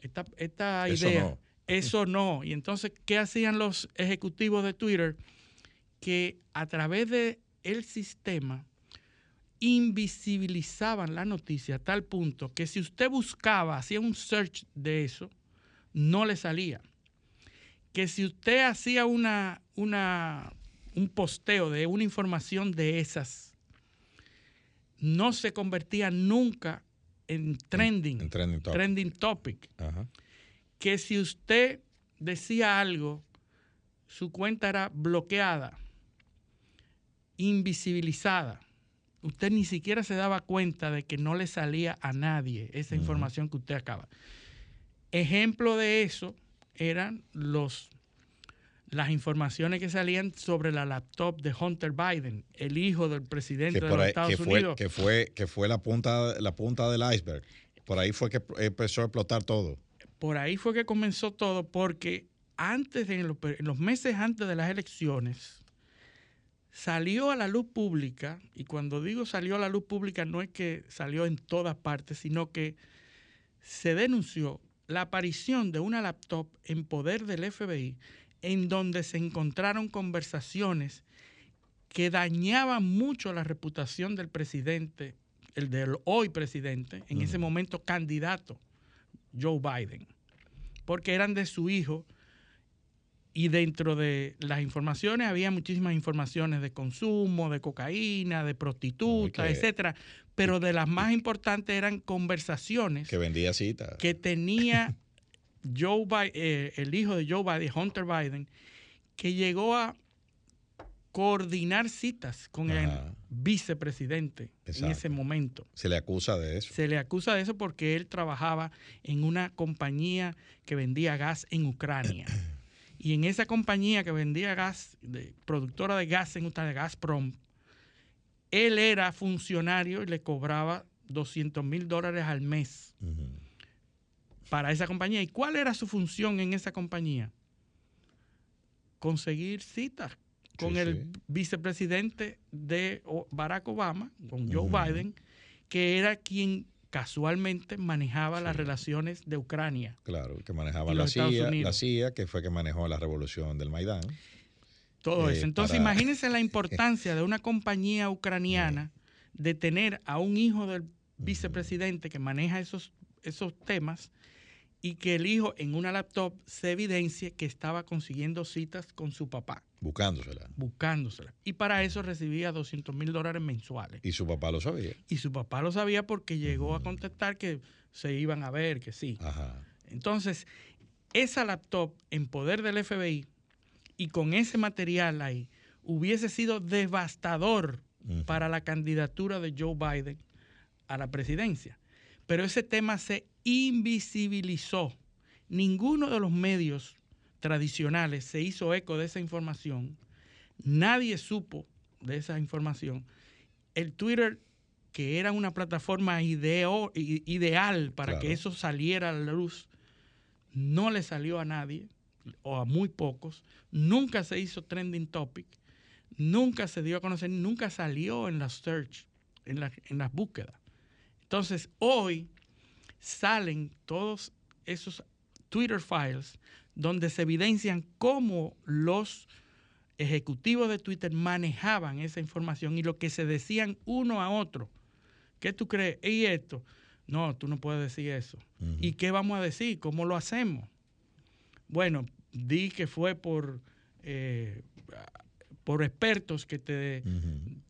esta, esta Eso idea, no. eso no. Y entonces, ¿qué hacían los ejecutivos de Twitter? Que a través de el sistema invisibilizaban la noticia a tal punto que si usted buscaba, hacía un search de eso, no le salía. Que si usted hacía una, una, un posteo de una información de esas, no se convertía nunca en trending, En trending topic. trending topic. Ajá. Que si usted decía algo, su cuenta era bloqueada, invisibilizada. Usted ni siquiera se daba cuenta de que no le salía a nadie esa información que usted acaba. Ejemplo de eso eran los las informaciones que salían sobre la laptop de Hunter Biden, el hijo del presidente de los ahí- Estados que fue, Unidos. que fue, que fue la, punta, la punta del iceberg. Por ahí fue que empezó a explotar todo. por ahí fue que comenzó todo, porque antes, de, en los meses antes de las elecciones, salió a la luz pública, y cuando digo salió a la luz pública no es que salió en todas partes, sino que se denunció la aparición de una laptop en poder del FBI en donde se encontraron conversaciones que dañaban mucho la reputación del presidente, el del hoy presidente, en ese momento candidato, Joe Biden, porque eran de su hijo y dentro de las informaciones había muchísimas informaciones de consumo, de cocaína, de prostitutas, etcétera, pero de las más importantes eran conversaciones Que vendía citas. que tenía Joe Bi- eh, el hijo de Joe Biden, Hunter Biden, que llegó a coordinar citas con el vicepresidente en ese momento. Se le acusa de eso. Se le acusa de eso porque él trabajaba en una compañía que vendía gas en Ucrania. Y en esa compañía que vendía gas, de, productora de gas en Ucrania, Gazprom, él era funcionario y le cobraba 200 mil dólares al mes para esa compañía. ¿Y cuál era su función en esa compañía? Conseguir citas con Sí, el sí. vicepresidente de Barack Obama, con Joe. Biden, que era quien casualmente manejaba las relaciones de Ucrania. Claro, que manejaba la CIA, la. CIA, que fue que manejó la revolución del Maidán. Todo Eh, eso. Entonces, para- imagínense la importancia de una compañía ucraniana de tener a un hijo del vicepresidente que maneja esos, esos temas y que el hijo en una laptop se evidencie que estaba consiguiendo citas con su papá, Buscándosela. buscándoselas. Y para eso recibía 200 mil dólares mensuales. Y su papá lo sabía. Y su papá lo sabía porque llegó a contestar que se iban a ver, que sí. Ajá. Entonces, esa laptop en poder del FBI y con ese material ahí hubiese sido devastador para la candidatura de Joe Biden a la presidencia. Pero ese tema se invisibilizó. Ninguno de los medios tradicionales se hizo eco de esa información. Nadie supo de esa información. El Twitter, que era una plataforma ideo- ideal para Claro. que eso saliera a la luz, no le salió a nadie o a muy pocos. Nunca se hizo trending topic. Nunca se dio a conocer, nunca salió en la search, en, la- en las búsquedas. Entonces, hoy salen todos esos Twitter files donde se evidencian cómo los ejecutivos de Twitter manejaban esa información y lo que se decían uno a otro. ¿Qué tú crees? ¿Y esto? No, tú no puedes decir eso. ¿Y qué vamos a decir? ¿Cómo lo hacemos? Bueno, di que fue por, eh, por expertos que te,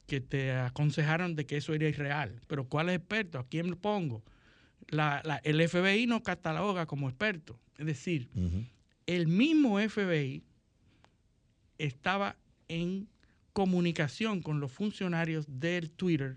que te aconsejaron de que eso era irreal. Pero ¿cuál es experto? ¿A quién lo pongo? La- la- el FBI no cataloga como experto. Es decir, el mismo FBI estaba en comunicación con los funcionarios del Twitter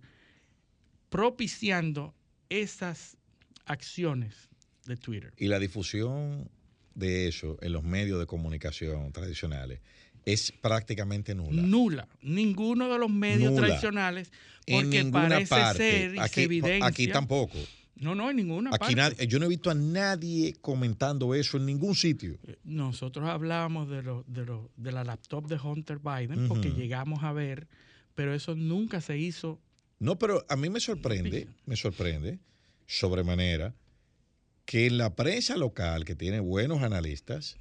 propiciando esas acciones de Twitter. Y la difusión de eso en los medios de comunicación tradicionales es prácticamente nula. Nula. Ninguno de los medios Nula. tradicionales, en porque ninguna parece parte. ser y se aquí, evidencia. aquí tampoco. No, no, en ninguna Aquí parte. nadie- yo no he visto a nadie comentando eso en ningún sitio. Nosotros hablábamos de, lo, de, lo- de la laptop de Hunter Biden porque llegamos a ver, pero eso nunca se hizo. No, pero a mí me sorprende, me sorprende sobremanera que en la prensa local, que tiene buenos analistas,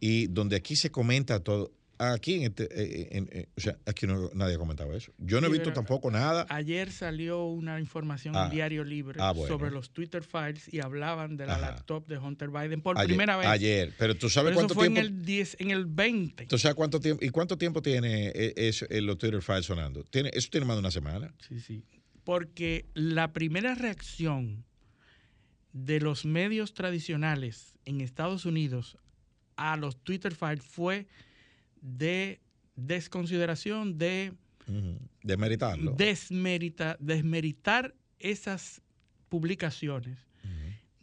y donde aquí se comenta todo, aquí en este, eh, en- eh, o sea, aquí no- nadie ha comentado eso. Yo no he Sí, visto tampoco nada. Ayer salió una información Ah. en Diario Libre Ah, bueno. sobre los Twitter files y hablaban de la Ajá. laptop de Hunter Biden por ayer, primera vez. Ayer, pero tú sabes Pero eso cuánto fue tiempo. en el 10, en el 20. ¿Tú sabes cuánto tiempo? ¿Y cuánto tiempo tiene eh, eso, eh, los Twitter files sonando? ¿Tiene, eso tiene más de una semana. Sí, sí. Porque la primera reacción de los medios tradicionales en Estados Unidos a los Twitter files fue de desconsideración, de Ujú. Demeritarlo. desmerita- desmeritar esas publicaciones.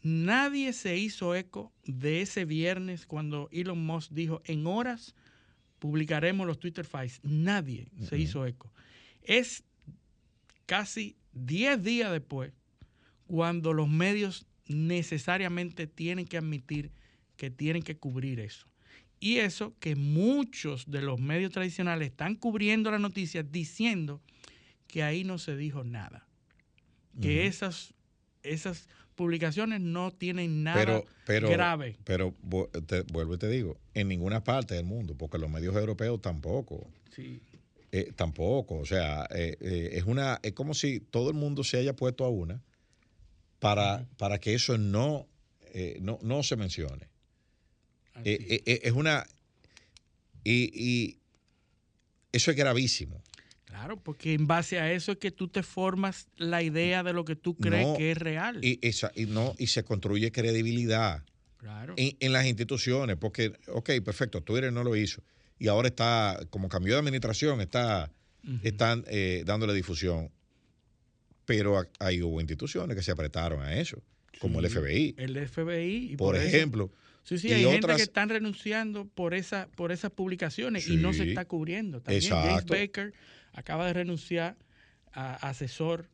Nadie se hizo eco de ese viernes cuando Elon Musk dijo, en horas publicaremos los Twitter Files. Nadie se hizo eco. Es casi 10 días después cuando los medios necesariamente tienen que admitir que tienen que cubrir eso. Y eso que muchos de los medios tradicionales están cubriendo la noticia diciendo que ahí no se dijo nada. Que esas, esas publicaciones no tienen nada pero, pero, grave. Pero te- vuelvo y te digo, en ninguna parte del mundo, porque los medios europeos tampoco. Sí. Eh, tampoco. O sea, eh, eh, es una, es como si todo el mundo se haya puesto a una para, para que eso no, no, no se mencione. Eh, eh, eh, es una. Y, y eso es gravísimo. Claro, porque en base a eso es que tú te formas la idea de lo que tú crees No, que es real. Y, esa- y no, y se construye credibilidad. Claro. en, en las instituciones, porque, ok, perfecto, Twitter no lo hizo y ahora está, como cambió de administración, está, están eh, dándole difusión, pero ahí hubo instituciones que se apretaron a eso, como el FBI, El FBI. y por, ejemplo. Sí, sí, y hay gente que están renunciando por, esa, por esas publicaciones y no se está cubriendo. También James Exacto. Baker acaba de renunciar a asesor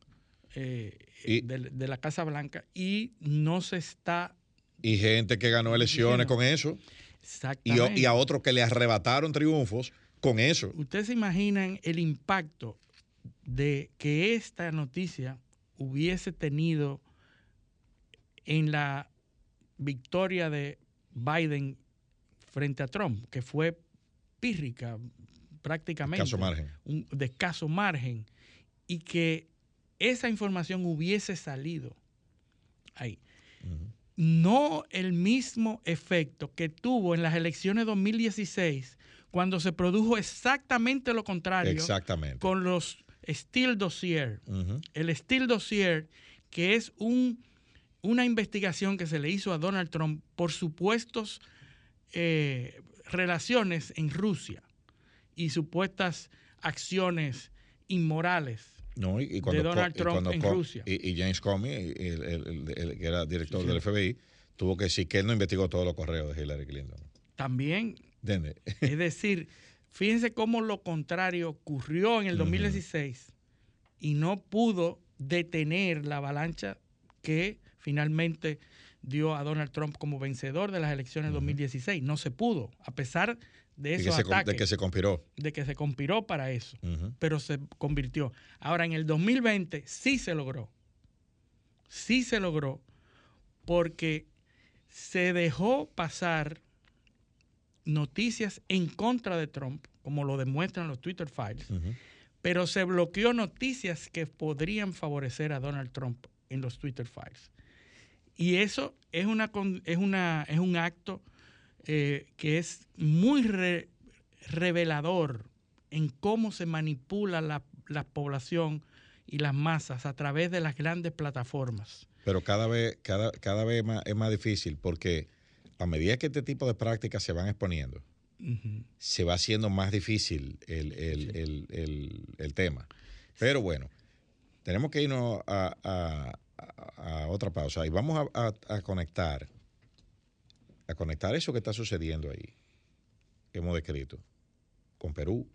eh, Y- de, de la Casa Blanca y no se está Y gente que ganó elecciones con eso, y, exactamente. o- y a otros que le arrebataron triunfos con eso. ¿Ustedes se imaginan el impacto de que esta noticia hubiese tenido en la victoria de Biden frente a Trump, que fue pírrica prácticamente? Margen. Un, de escaso margen, y que esa información hubiese salido ahí. No el mismo efecto que tuvo en las elecciones 2016, cuando se produjo exactamente lo contrario Exactamente. con los Steele Dossier. El Steele Dossier, que es un, una investigación que se le hizo a Donald Trump por supuestos eh, relaciones en Rusia y supuestas acciones inmorales No, y, y cuando, de Donald y Trump cuando en Rusia. Y, y James Comey, el, el- el- el que era director Sí, sí. del FBI, tuvo que decir que él no investigó todos los correos de Hillary Clinton. También, ¿Entiendes? es decir, fíjense cómo lo contrario ocurrió en el Ujú. 2016 y no pudo detener la avalancha que finalmente dio a Donald Trump como vencedor de las elecciones del 2016. No se pudo, a pesar de De que, esos se, de que se conspiró. de que se conspiró para eso. Pero se convirtió. Ahora, en el 2020 sí se logró. Sí se logró porque se dejó pasar noticias en contra de Trump, como lo demuestran los Twitter Files, pero se bloqueó noticias que podrían favorecer a Donald Trump en los Twitter Files. Y eso es, una, es, una, es un acto eh, que es muy re- revelador en cómo se manipula la, la población y las masas a través de las grandes plataformas. Pero cada vez, cada, cada vez más, es más difícil porque a medida que este tipo de prácticas se van exponiendo, se va haciendo más difícil el, el- el- el- el tema. Pero bueno, tenemos que irnos a, a- a- a otra pausa y vamos a, a- a conectar, a conectar eso que está sucediendo ahí, que hemos descrito, con Perú,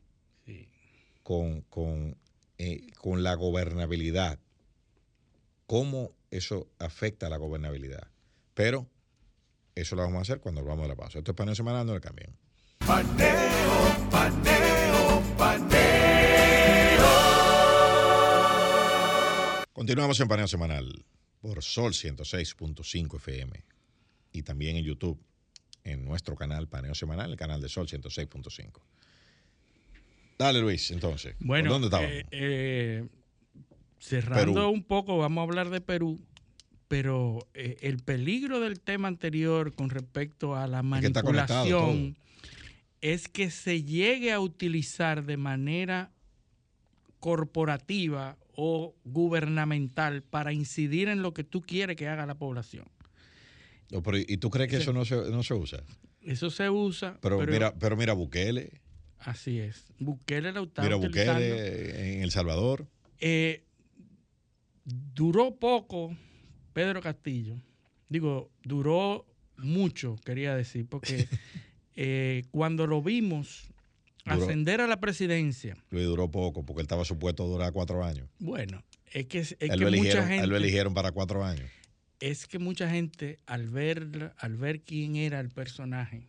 con, con, eh, con la gobernabilidad, cómo eso afecta a la gobernabilidad. Pero eso lo vamos a hacer cuando volvamos de la pausa. Esto es paneo semanal, no le cambien. Paneo, paneo, paneo. Continuamos en paneo semanal por Sol 106.5 FM y también en YouTube, en nuestro canal Paneo Semanal, el canal de Sol 106.5. Dale, Luis, entonces. ¿por Bueno, ¿dónde estábamos? eh, eh, cerrando Perú. un poco, vamos a hablar de Perú, pero eh, el peligro del tema anterior con respecto a la manipulación es que se llegue a utilizar de manera corporativa o gubernamental para incidir en lo que tú quieres que haga la población. No, pero, ¿Y tú crees que eso no se, no se usa? Eso se usa, Pero, pero, mira, pero mira Bukele, así es. Bukele lo está mira utilizando. Bukele en El Salvador. Eh, duró poco Pedro Castillo. Digo, duró mucho, quería decir, porque eh, cuando lo vimos Duró. ascender a la presidencia, Luis duró poco porque él estaba supuesto a durar cuatro años. bueno, es que, es él, que lo mucha gente... él lo eligieron para cuatro años. es que mucha gente al ver al ver quién era el personaje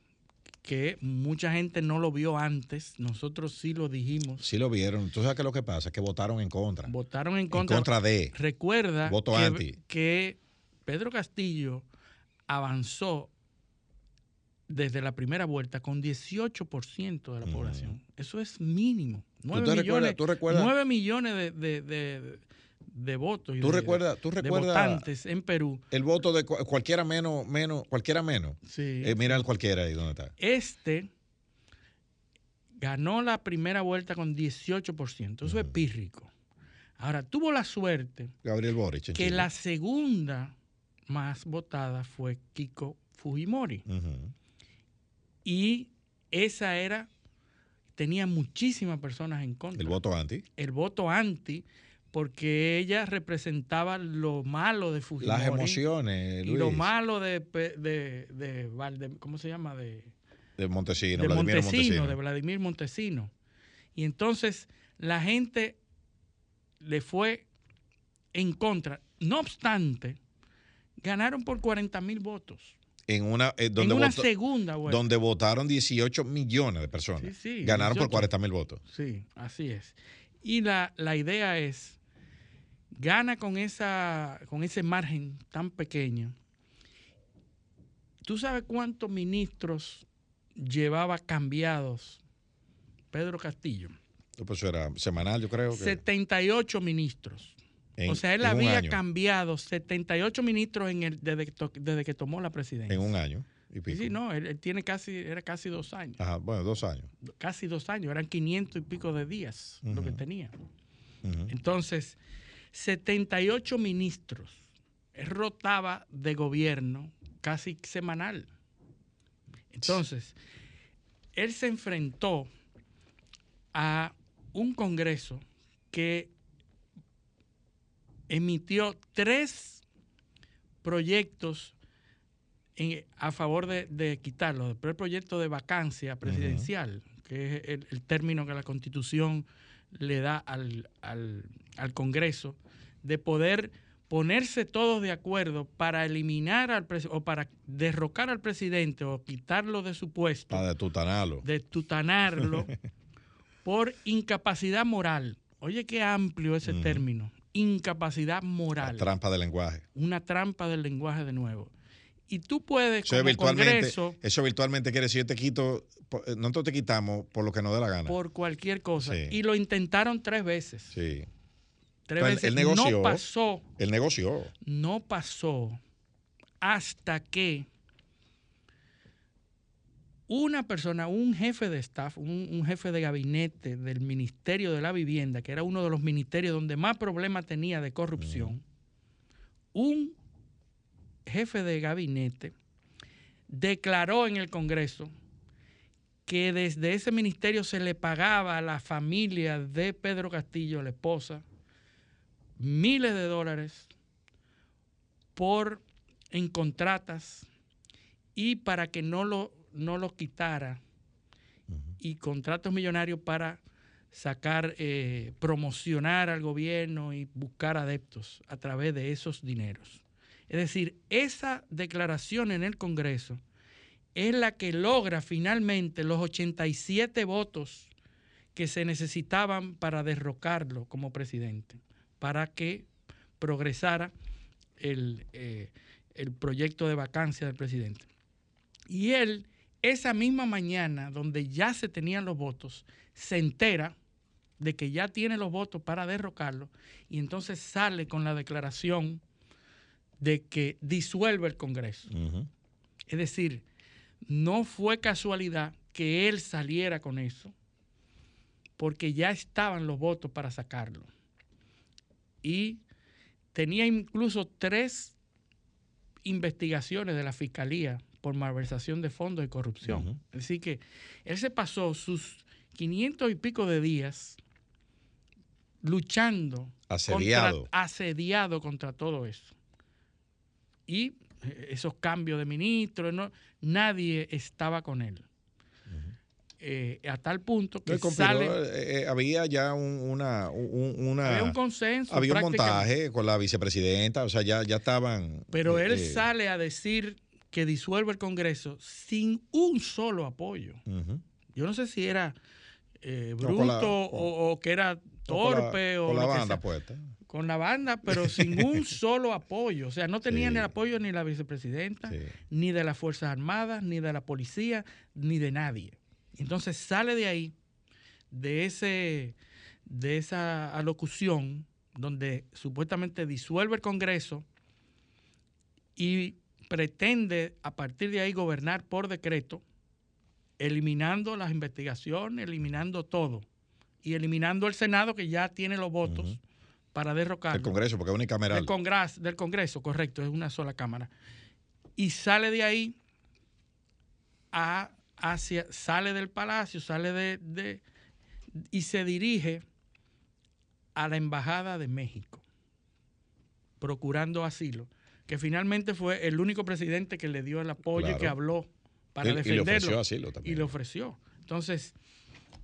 que mucha gente no lo vio antes nosotros sí lo dijimos Sí lo vieron. ¿Tú sabes qué es lo que pasa? Es que votaron en contra. votaron en En contra, contra de. recuerda Voto que, anti. que Pedro Castillo avanzó desde la primera vuelta con 18% de la población eso es mínimo ¿Tú 9 te millones, recuerdas- tú recuerdas- 9 millones de, de- de- de votos y ¿Tú recuerdas, tú de recuerdas votantes en Perú el voto de cu- cualquiera menos, menos, cualquiera menos? sí. Eh, mira el cualquiera ahí donde está. Este ganó la primera vuelta con 18%. Eso es pírrico. Ahora, tuvo la suerte Gabriel Boric. que la segunda más votada fue Kiko Fujimori. Ujú. Y esa era, tenía muchísimas personas en contra. El voto anti. El voto anti, porque ella representaba lo malo de Fujimori. Las emociones, Y lo malo de, de, de ¿cómo se llama? De, de Montesino, de Vladimir Montesino, Montesino. de Vladimir Montesino. Y entonces la gente le fue en contra. No obstante, ganaron por 40 mil votos. En una, eh, donde, en una votó- segunda vuelta. donde votaron 18 millones de personas. Sí, sí, Ganaron por 18. 40 mil votos. Sí, así es. Y la, la idea es, gana con, esa, con ese margen tan pequeño. ¿Tú sabes cuántos ministros llevaba cambiados Pedro Castillo? Pues eso era semanal, yo creo. Que 78 ministros. En- o sea, él había cambiado 78 ministros en el, desde, desde que tomó la presidencia. En un año y pico. sí, no, él, él tiene casi, era casi dos años. Ajá, bueno, dos años. Casi dos años, eran 500 y pico de días lo que tenía. Ujú. Entonces, 78 ministros. Él rotaba de gobierno casi semanal. Entonces, él se enfrentó a un Congreso que emitió tres proyectos en- a favor de, de quitarlo. El primer proyecto de vacancia presidencial, que es el, el término que la Constitución le da al, al- al Congreso, de poder ponerse todos de acuerdo para eliminar al o para derrocar al presidente o quitarlo de su puesto Para detutanarlo. de tutanarlo por incapacidad moral. Oye, qué amplio ese término. Incapacidad moral. Trampa de lenguaje. Una trampa del lenguaje de nuevo. Y tú puedes, Eso, como virtualmente, Congreso, eso virtualmente quiere decir yo te quito, eh, nosotros te quitamos por lo que nos dé la gana. por cualquier cosa. Sí. Y lo intentaron tres veces. sí. Tres veces. él negoció. No pasó. El negocio. no pasó hasta que una persona, un jefe de staff, un, jefe de gabinete del Ministerio de la Vivienda, que era uno de los ministerios donde más problemas tenía de corrupción, un jefe de gabinete declaró en el Congreso que desde ese ministerio se le pagaba a la familia de Pedro Castillo, la esposa, miles de dólares por en contratas y para que no lo, no lo quitara y contratos millonarios para sacar, eh, promocionar al gobierno y buscar adeptos a través de esos dineros. Es decir, esa declaración en el Congreso es la que logra finalmente los 87 votos que se necesitaban para derrocarlo como presidente, para que progresara el, eh, el proyecto de vacancia del presidente. Y él, esa misma mañana, donde ya se tenían los votos, se entera de que ya tiene los votos para derrocarlo y entonces sale con la declaración de que disuelve el Congreso. Es decir, no fue casualidad que él saliera con eso, porque ya estaban los votos para sacarlo. Y tenía incluso tres investigaciones de la Fiscalía por malversación de fondos y corrupción. Así que él se pasó sus 500 y pico de días luchando, Asediado. contra, asediado contra todo eso. Y eh, esos cambios de ministros, no, nadie estaba con él. Eh, a tal punto que No, sale... eh, había ya un, una, un- una- Había un consenso, Había un montaje con la vicepresidenta, o sea, ya, ya estaban. Pero él eh, sale a decir que disuelve el Congreso sin un solo apoyo. Yo no sé si era eh, bruto la- o, o que era con la- torpe o con la banda puesta. Con la banda, pero sin un solo apoyo. O sea, no tenía Sí. ni el apoyo ni la vicepresidenta, Sí. ni de las Fuerzas Armadas, ni de la policía, ni de nadie. Entonces sale de ahí, de, ese, de esa alocución, donde supuestamente disuelve el Congreso y pretende a partir de ahí gobernar por decreto, eliminando las investigaciones, eliminando todo, y eliminando el Senado que ya tiene los votos para derrocarlo. El Congreso, porque es unicameral. Del Congreso, del Congreso, correcto, es una sola Cámara. Y sale de ahí a, hacia, sale del palacio, sale de, de- y se dirige a la Embajada de México, procurando asilo, que finalmente fue el único presidente que le dio el apoyo y que habló para Y- y le defenderlo. ofreció asilo también. Y le ofreció. Entonces,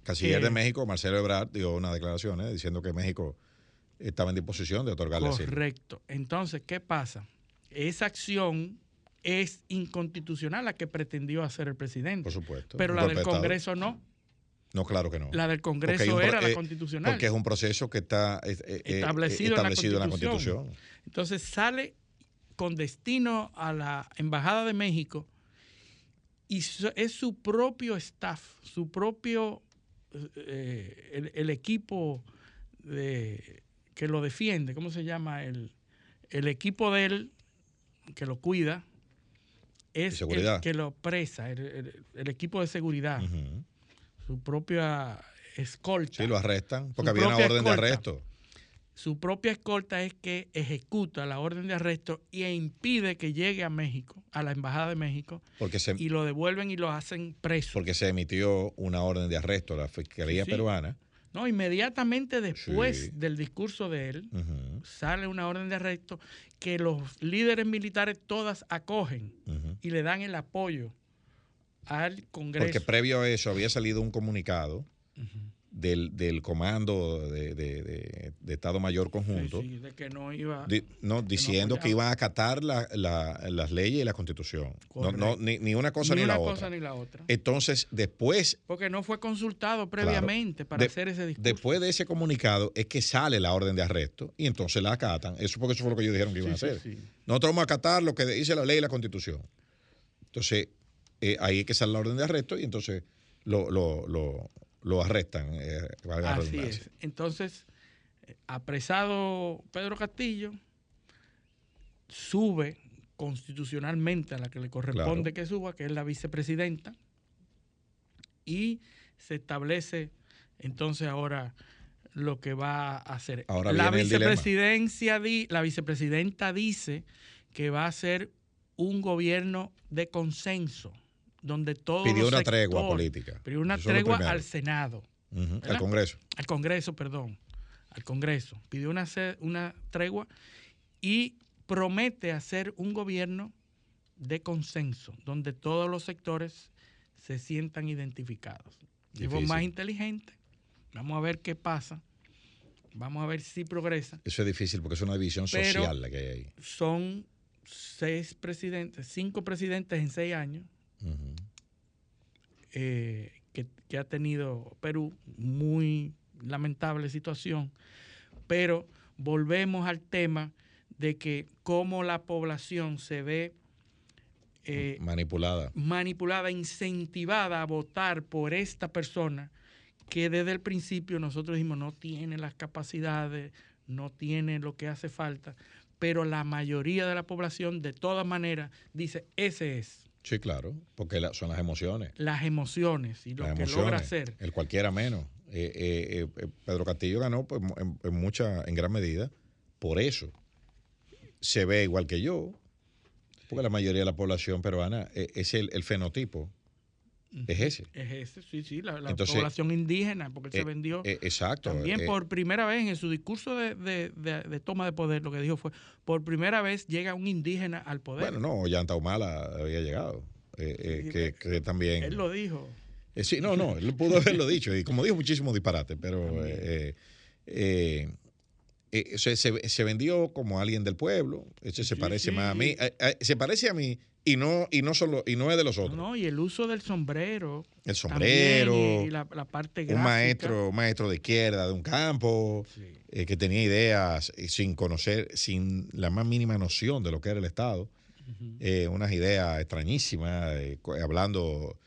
Canciller que- de México, Marcelo Ebrard, dio una declaración eh, diciendo que México estaba en disposición de otorgarle asilo. Correcto. Entonces, ¿qué pasa? Esa acción es inconstitucional la que pretendió hacer el presidente. Por supuesto. Pero la del. Congreso no. No, claro que no. La del Congreso era la eh, constitucional. Porque es un proceso que está eh, eh, eh, establecido, en, la Constitución. Constitución. Entonces sale con destino a la Embajada de México y es su propio staff, su propio, eh, el, el equipo de- que lo defiende, ¿cómo se llama? El, el equipo de él que lo cuida es el que lo presa, el, equipo de seguridad, su propia escolta. Sí, lo arrestan porque había una orden de escolta. arresto. Su propia escolta es que ejecuta la orden de arresto e impide que llegue a México, a la Embajada de México, Porque se, y lo devuelven y lo hacen preso. porque se emitió una orden de arresto a la Fiscalía Sí, sí. peruana. No, inmediatamente después Sí. del discurso de él, sale una orden de arresto que los líderes militares todas acogen y le dan el apoyo al Congreso. Porque previo a eso había salido un comunicado del, del comando de, de- de- de Estado Mayor Conjunto Sí, sí, de que no iba. di- no, diciendo que iban a acatar la- la- las leyes y la constitución. No, no, ni, ni una cosa ni, Ni la una otra. cosa ni la otra. Entonces, después, Porque no fue consultado previamente para hacer ese discurso. después de ese comunicado es que sale la orden de arresto y entonces la acatan. Eso porque eso fue lo que ellos dijeron que iban Sí, a hacer. Nosotros vamos a acatar lo que dice la ley y la constitución. Entonces, eh, ahí es que sale la orden de arresto y entonces lo, lo, lo, lo arrestan. eh, valga Así es. Entonces, apresado Pedro Castillo, sube constitucionalmente a la que le corresponde que suba, que es la vicepresidenta, y se establece entonces ahora lo que va a hacer. Ahora la vicepresidencia di- la vicepresidenta dice que va a ser un gobierno de consenso, donde todos Pidió los una tregua política. Pidió una Eso tregua al Senado. Al. Congreso. Al Congreso, perdón. Al Congreso. Pidió una, una tregua y promete hacer un gobierno de consenso, donde todos los sectores se sientan identificados. Difícil. más inteligente. Vamos a ver qué pasa. Vamos a ver si progresa. Eso es difícil porque es una división Pero- social la que hay ahí. Son seis presidentes, cinco presidentes en seis años Eh, que, que ha tenido Perú, muy lamentable situación, pero volvemos al tema de que cómo la población se ve eh, Manipulada. manipulada, incentivada a votar por esta persona que desde el principio nosotros dijimos no tiene las capacidades, no tiene lo que hace falta, pero la mayoría de la población de todas maneras dice ese es Sí, claro, porque la- son las emociones. las emociones y lo las que emociones, logra hacer. El cualquiera menos. Eh, eh, eh, Pedro Castillo ganó pues, en, en mucha, en gran medida por eso. Se ve igual que yo, porque la mayoría de la población peruana es el, el fenotipo, es ese. Es ese, sí, sí, la, la Entonces, población indígena, porque él eh, se vendió eh, exacto, también eh, por primera vez en su discurso de, de- de- de toma de poder, lo que dijo fue, por primera vez llega un indígena al poder. Bueno, no, Ollanta Humala había llegado, eh, eh, que, que también... Él lo dijo. Eh, sí, no, no, él pudo haberlo dicho, y como dijo, muchísimo disparate, pero eh, eh, eh, se, se- se vendió como alguien del pueblo, ese se Sí, parece sí. más a mí, eh, eh, se parece a mí y no, y no solo, y no es de los otros. No, y el uso del sombrero. El sombrero, y, y la, la parte un gráfica. maestro, un maestro de izquierda de un campo, eh, que tenía ideas eh, sin conocer, sin la más mínima noción de lo que era el Estado, eh, unas ideas extrañísimas, eh, hablando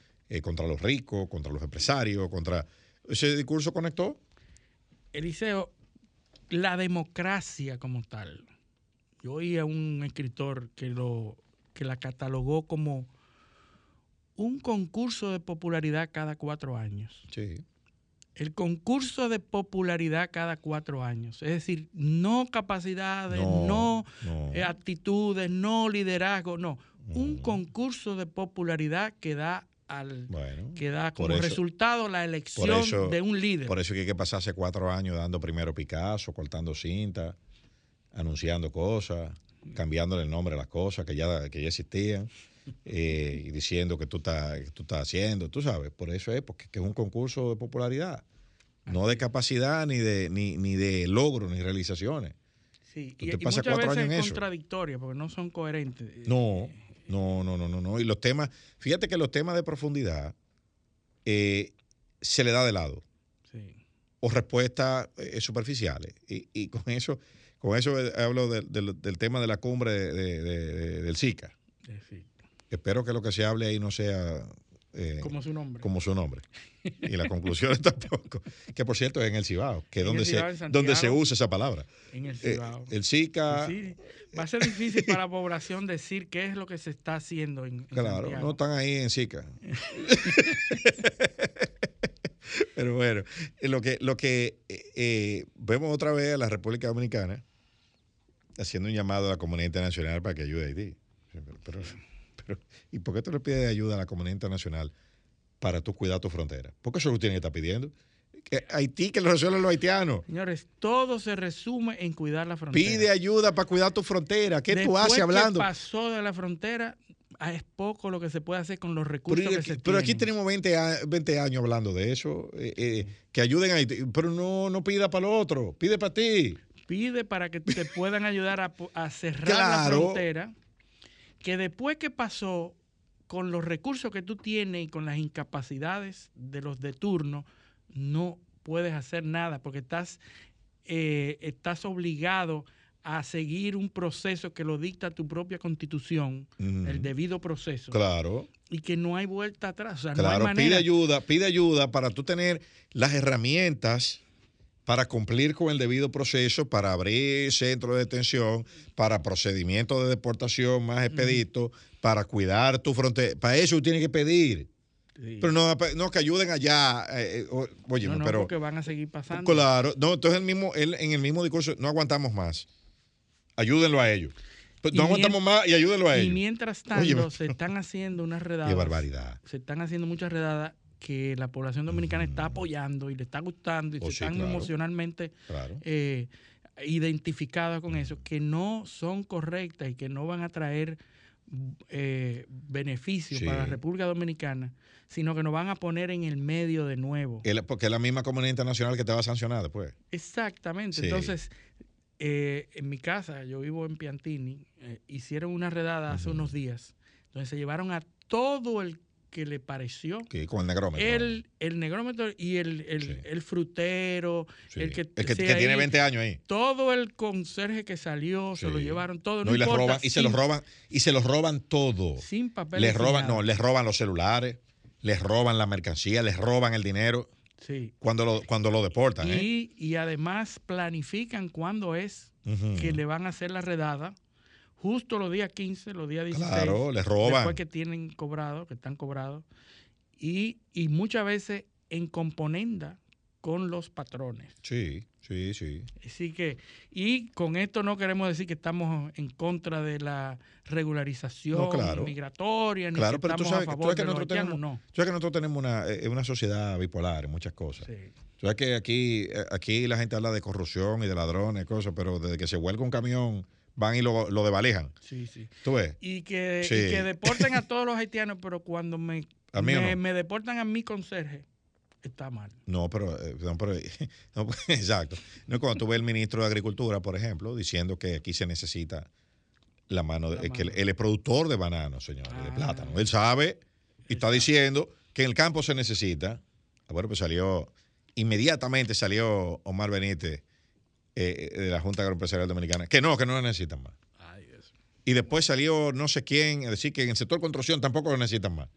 contra los ricos, contra los empresarios, contra... Ese discurso conectó. Eliseo, la democracia como tal. Yo oí a un escritor que, lo, que la catalogó como un concurso de popularidad cada cuatro años. Sí. El concurso de popularidad cada cuatro años. Es decir, no capacidades, no, No, no. eh, actitudes, no liderazgo, no. Un concurso de popularidad que da al Bueno, que da como eso- resultado la elección eso- de un líder. Por eso que hay que pasarse cuatro años dando primero Picasso, cortando cinta, anunciando cosas, cambiándole el nombre a las cosas que ya, que ya existían eh, y diciendo que tú, estás, que tú estás haciendo, tú sabes. Por eso es, porque que es un concurso de popularidad, no de capacidad ni de, ni, ni de logros ni realizaciones. Sí, Tú y, te y pasas muchas cuatro veces años es contradictoria porque no son coherentes. No, no, no, no, no, no. Y los temas, fíjate que los temas de profundidad eh, se le da de lado. Sí. O respuestas eh, superficiales. Y, y con eso, con eso hablo del- del- del tema de la cumbre de- de- de- de- del SICA. Sí. Espero que lo que se hable ahí no sea eh, Como su nombre. como su nombre. Y las conclusiones tampoco. Que por cierto es en el Cibao, que es donde se, donde usa esa palabra. En el Eh, Cibao. el SICA, Sí, va a ser difícil para la población decir qué es lo que se está haciendo en, en claro, Santiago. no están ahí en SICA. Pero bueno, lo que, lo que eh, vemos otra vez a la República Dominicana haciendo un llamado a la comunidad internacional para que ayude a Haití. Pero, pero- ¿Y por qué tú le pides ayuda a la comunidad internacional para tú cuidar tu frontera? Porque eso es lo que tienen que estar pidiendo. Que, Que Haití que lo resuelven los haitianos. Señores, todo se resume en cuidar la frontera. Pide ayuda para cuidar tu frontera. ¿Qué tú haces que hablando? pasó de la frontera, ah, es poco lo que se puede hacer con los recursos Pero, que se pero aquí tenemos 20, a- 20 años hablando de eso. eh, eh, que ayuden a Haití. Pero no, no pida para lo otro. Pide para ti. Pide para que te puedan ayudar a, cerrar Claro. la frontera, que después que pasó, con los recursos que tú tienes y con las incapacidades de los de turno, no puedes hacer nada porque estás, eh, estás obligado a seguir un proceso que lo dicta tu propia constitución, el debido proceso, Claro. y que no hay vuelta atrás. O sea, no hay Claro, manera. pide ayuda, pide ayuda para tú tener las herramientas para cumplir con el debido proceso, para abrir centros de detención, para procedimientos de deportación más expeditos, para cuidar tu frontera. Para eso tú tienes que pedir. Sí. Pero no, no, que ayuden allá. eh, eh, oye, No, no, pero. porque van a seguir pasando. Claro, no, entonces el mismo, él, en el mismo discurso, no aguantamos más. Ayúdenlo a ellos. Pues Y no aguantamos más y ayúdenlo a Y ellos. mientras tanto, se están haciendo unas redadas. Qué barbaridad. Se están haciendo muchas redadas que la población dominicana está apoyando y le está gustando y Oh, se sí, están claro. emocionalmente Claro. eh, identificadas con eso, que no son correctas y que no van a traer eh, beneficios Sí. para la República Dominicana, sino que nos van a poner en el medio de nuevo. El- porque es la misma comunidad internacional que te va a sancionar después. Exactamente. Sí. Entonces, eh, en mi casa, yo vivo en Piantini, eh, hicieron una redada hace unos días, donde se llevaron a todo el que le pareció. Que con el negrómetro. El, el negrómetro y el, el, Sí. el frutero, Sí. el que, El que- tiene ahí, 20 años ahí. Todo el conserje que salió, se lo llevaron todo. No, No, y, importa, roban, y se los roban, y se los roban todo. Sin papel. Les roban, no, les roban los celulares, les roban la mercancía, les roban el dinero Sí. cuando lo, cuando lo deportan. ¿eh? Y, y además planifican cuándo es que le van a hacer la redada. Justo los días 15, los días 16. Claro, les roban. Después que tienen cobrado, que están cobrados. Y, y muchas veces en componenda con los patrones. Sí, sí, sí. Así que, y con esto no queremos decir que estamos en contra de la regularización No, claro. migratoria, ni Claro, que pero tú estamos sabes, a que- tú favor sabes que de los nosotros haitianos, tenemos, no. tú sabes que nosotros tenemos una, eh, una sociedad bipolar en muchas cosas. Sí. Tú sabes que aquí, eh, aquí la gente habla de corrupción y de ladrones, cosas, pero desde que se vuelca un camión, van y lo, lo devalejan. Sí, sí. ¿Tú ves? Y que, y que deporten a todos los haitianos, pero cuando me, ¿A mí o me, no? me deportan a mi conserje, está mal. No, pero, eh, no, pero- no, exacto. No, cuando tú ves el ministro de Agricultura, por ejemplo, diciendo que aquí se necesita la mano, de, La eh, que él, es productor de bananos, señores, de Ah. plátano. Él sabe y está diciendo que en el campo se necesita. Ah, Bueno, pues salió, inmediatamente salió Omar Benítez eh, de la Junta Agroempresarial Dominicana, que no, que no lo necesitan más. Y después salió no sé quién a decir que en el sector construcción tampoco lo necesitan más.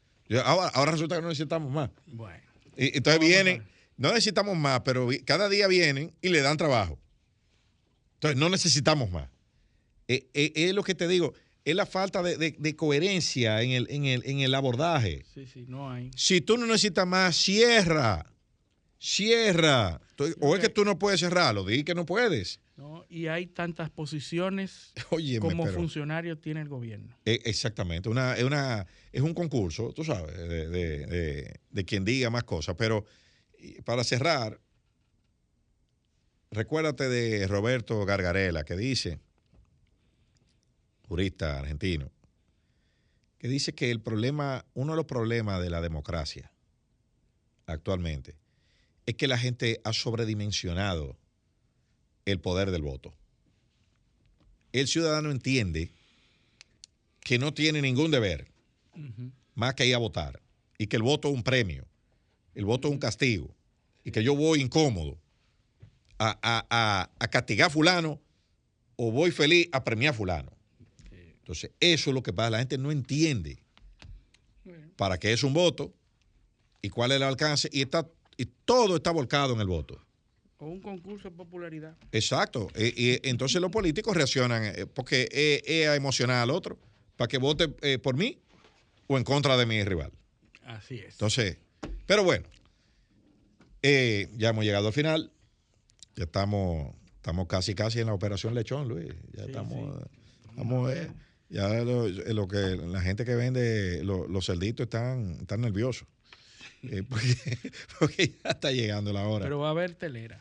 Ahora, ahora resulta que no necesitamos más. Bueno. Y- entonces vienen, no necesitamos más, pero cada día vienen y le dan trabajo. Entonces no necesitamos más. Eh, eh, es lo que te digo, es la falta de, de- de coherencia en el, en, el, en el abordaje. Sí, sí, no hay. Si tú no necesitas más, cierra. Cierra. O es que tú no puedes cerrarlo, di que no puedes. ¿no? Y hay tantas posiciones Óyeme, como pero- funcionario tiene el gobierno. Eh, Exactamente, una, es, una, es un concurso, tú sabes, de, de- de- de quien diga más cosas. Pero para cerrar, recuérdate de Roberto Gargarela, que dice, jurista argentino, que dice que el problema, uno de los problemas de la democracia actualmente, es que la gente ha sobredimensionado el poder del voto. El ciudadano entiende que no tiene ningún deber más que ir a votar y que el voto es un premio, el voto es un castigo y que yo voy incómodo a, a- a- a castigar a fulano o voy feliz a premiar a fulano. Entonces, eso es lo que pasa. La gente no entiende para qué es un voto y cuál es el alcance y, está, y todo está volcado en el voto. O un concurso de popularidad. Exacto. E- Y, entonces los políticos reaccionan eh, porque es, es a emocionar al otro para que vote eh, por mí o en contra de mi rival. Así es. Entonces, pero bueno, eh, ya hemos llegado al final. Ya estamos, estamos casi, casi en la operación Lechón, Luis. Ya Sí, estamos, sí. estamos, eh, ya lo, lo que la gente que vende lo- los cerditos están, están nerviosos. Eh, porque, porque ya está llegando la hora. Pero va a haber telera.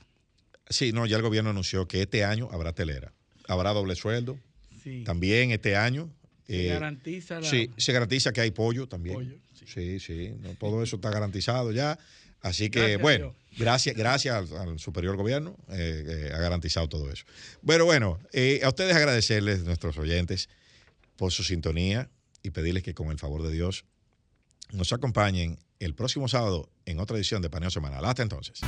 Sí, no, ya el gobierno anunció que este año habrá telera. Habrá doble sueldo. Sí. También este año. Se eh, garantiza la. Sí, se garantiza que hay pollo también. Pollo, sí, sí, no, todo eso está garantizado ya. Así que, Gracias bueno, gracias, gracias al, al superior gobierno, eh, eh, ha garantizado todo eso. Bueno, bueno, eh, a ustedes agradecerles, nuestros oyentes, por su sintonía y pedirles que con el favor de Dios nos acompañen el próximo sábado en otra edición de Paneo Semanal. Hasta entonces.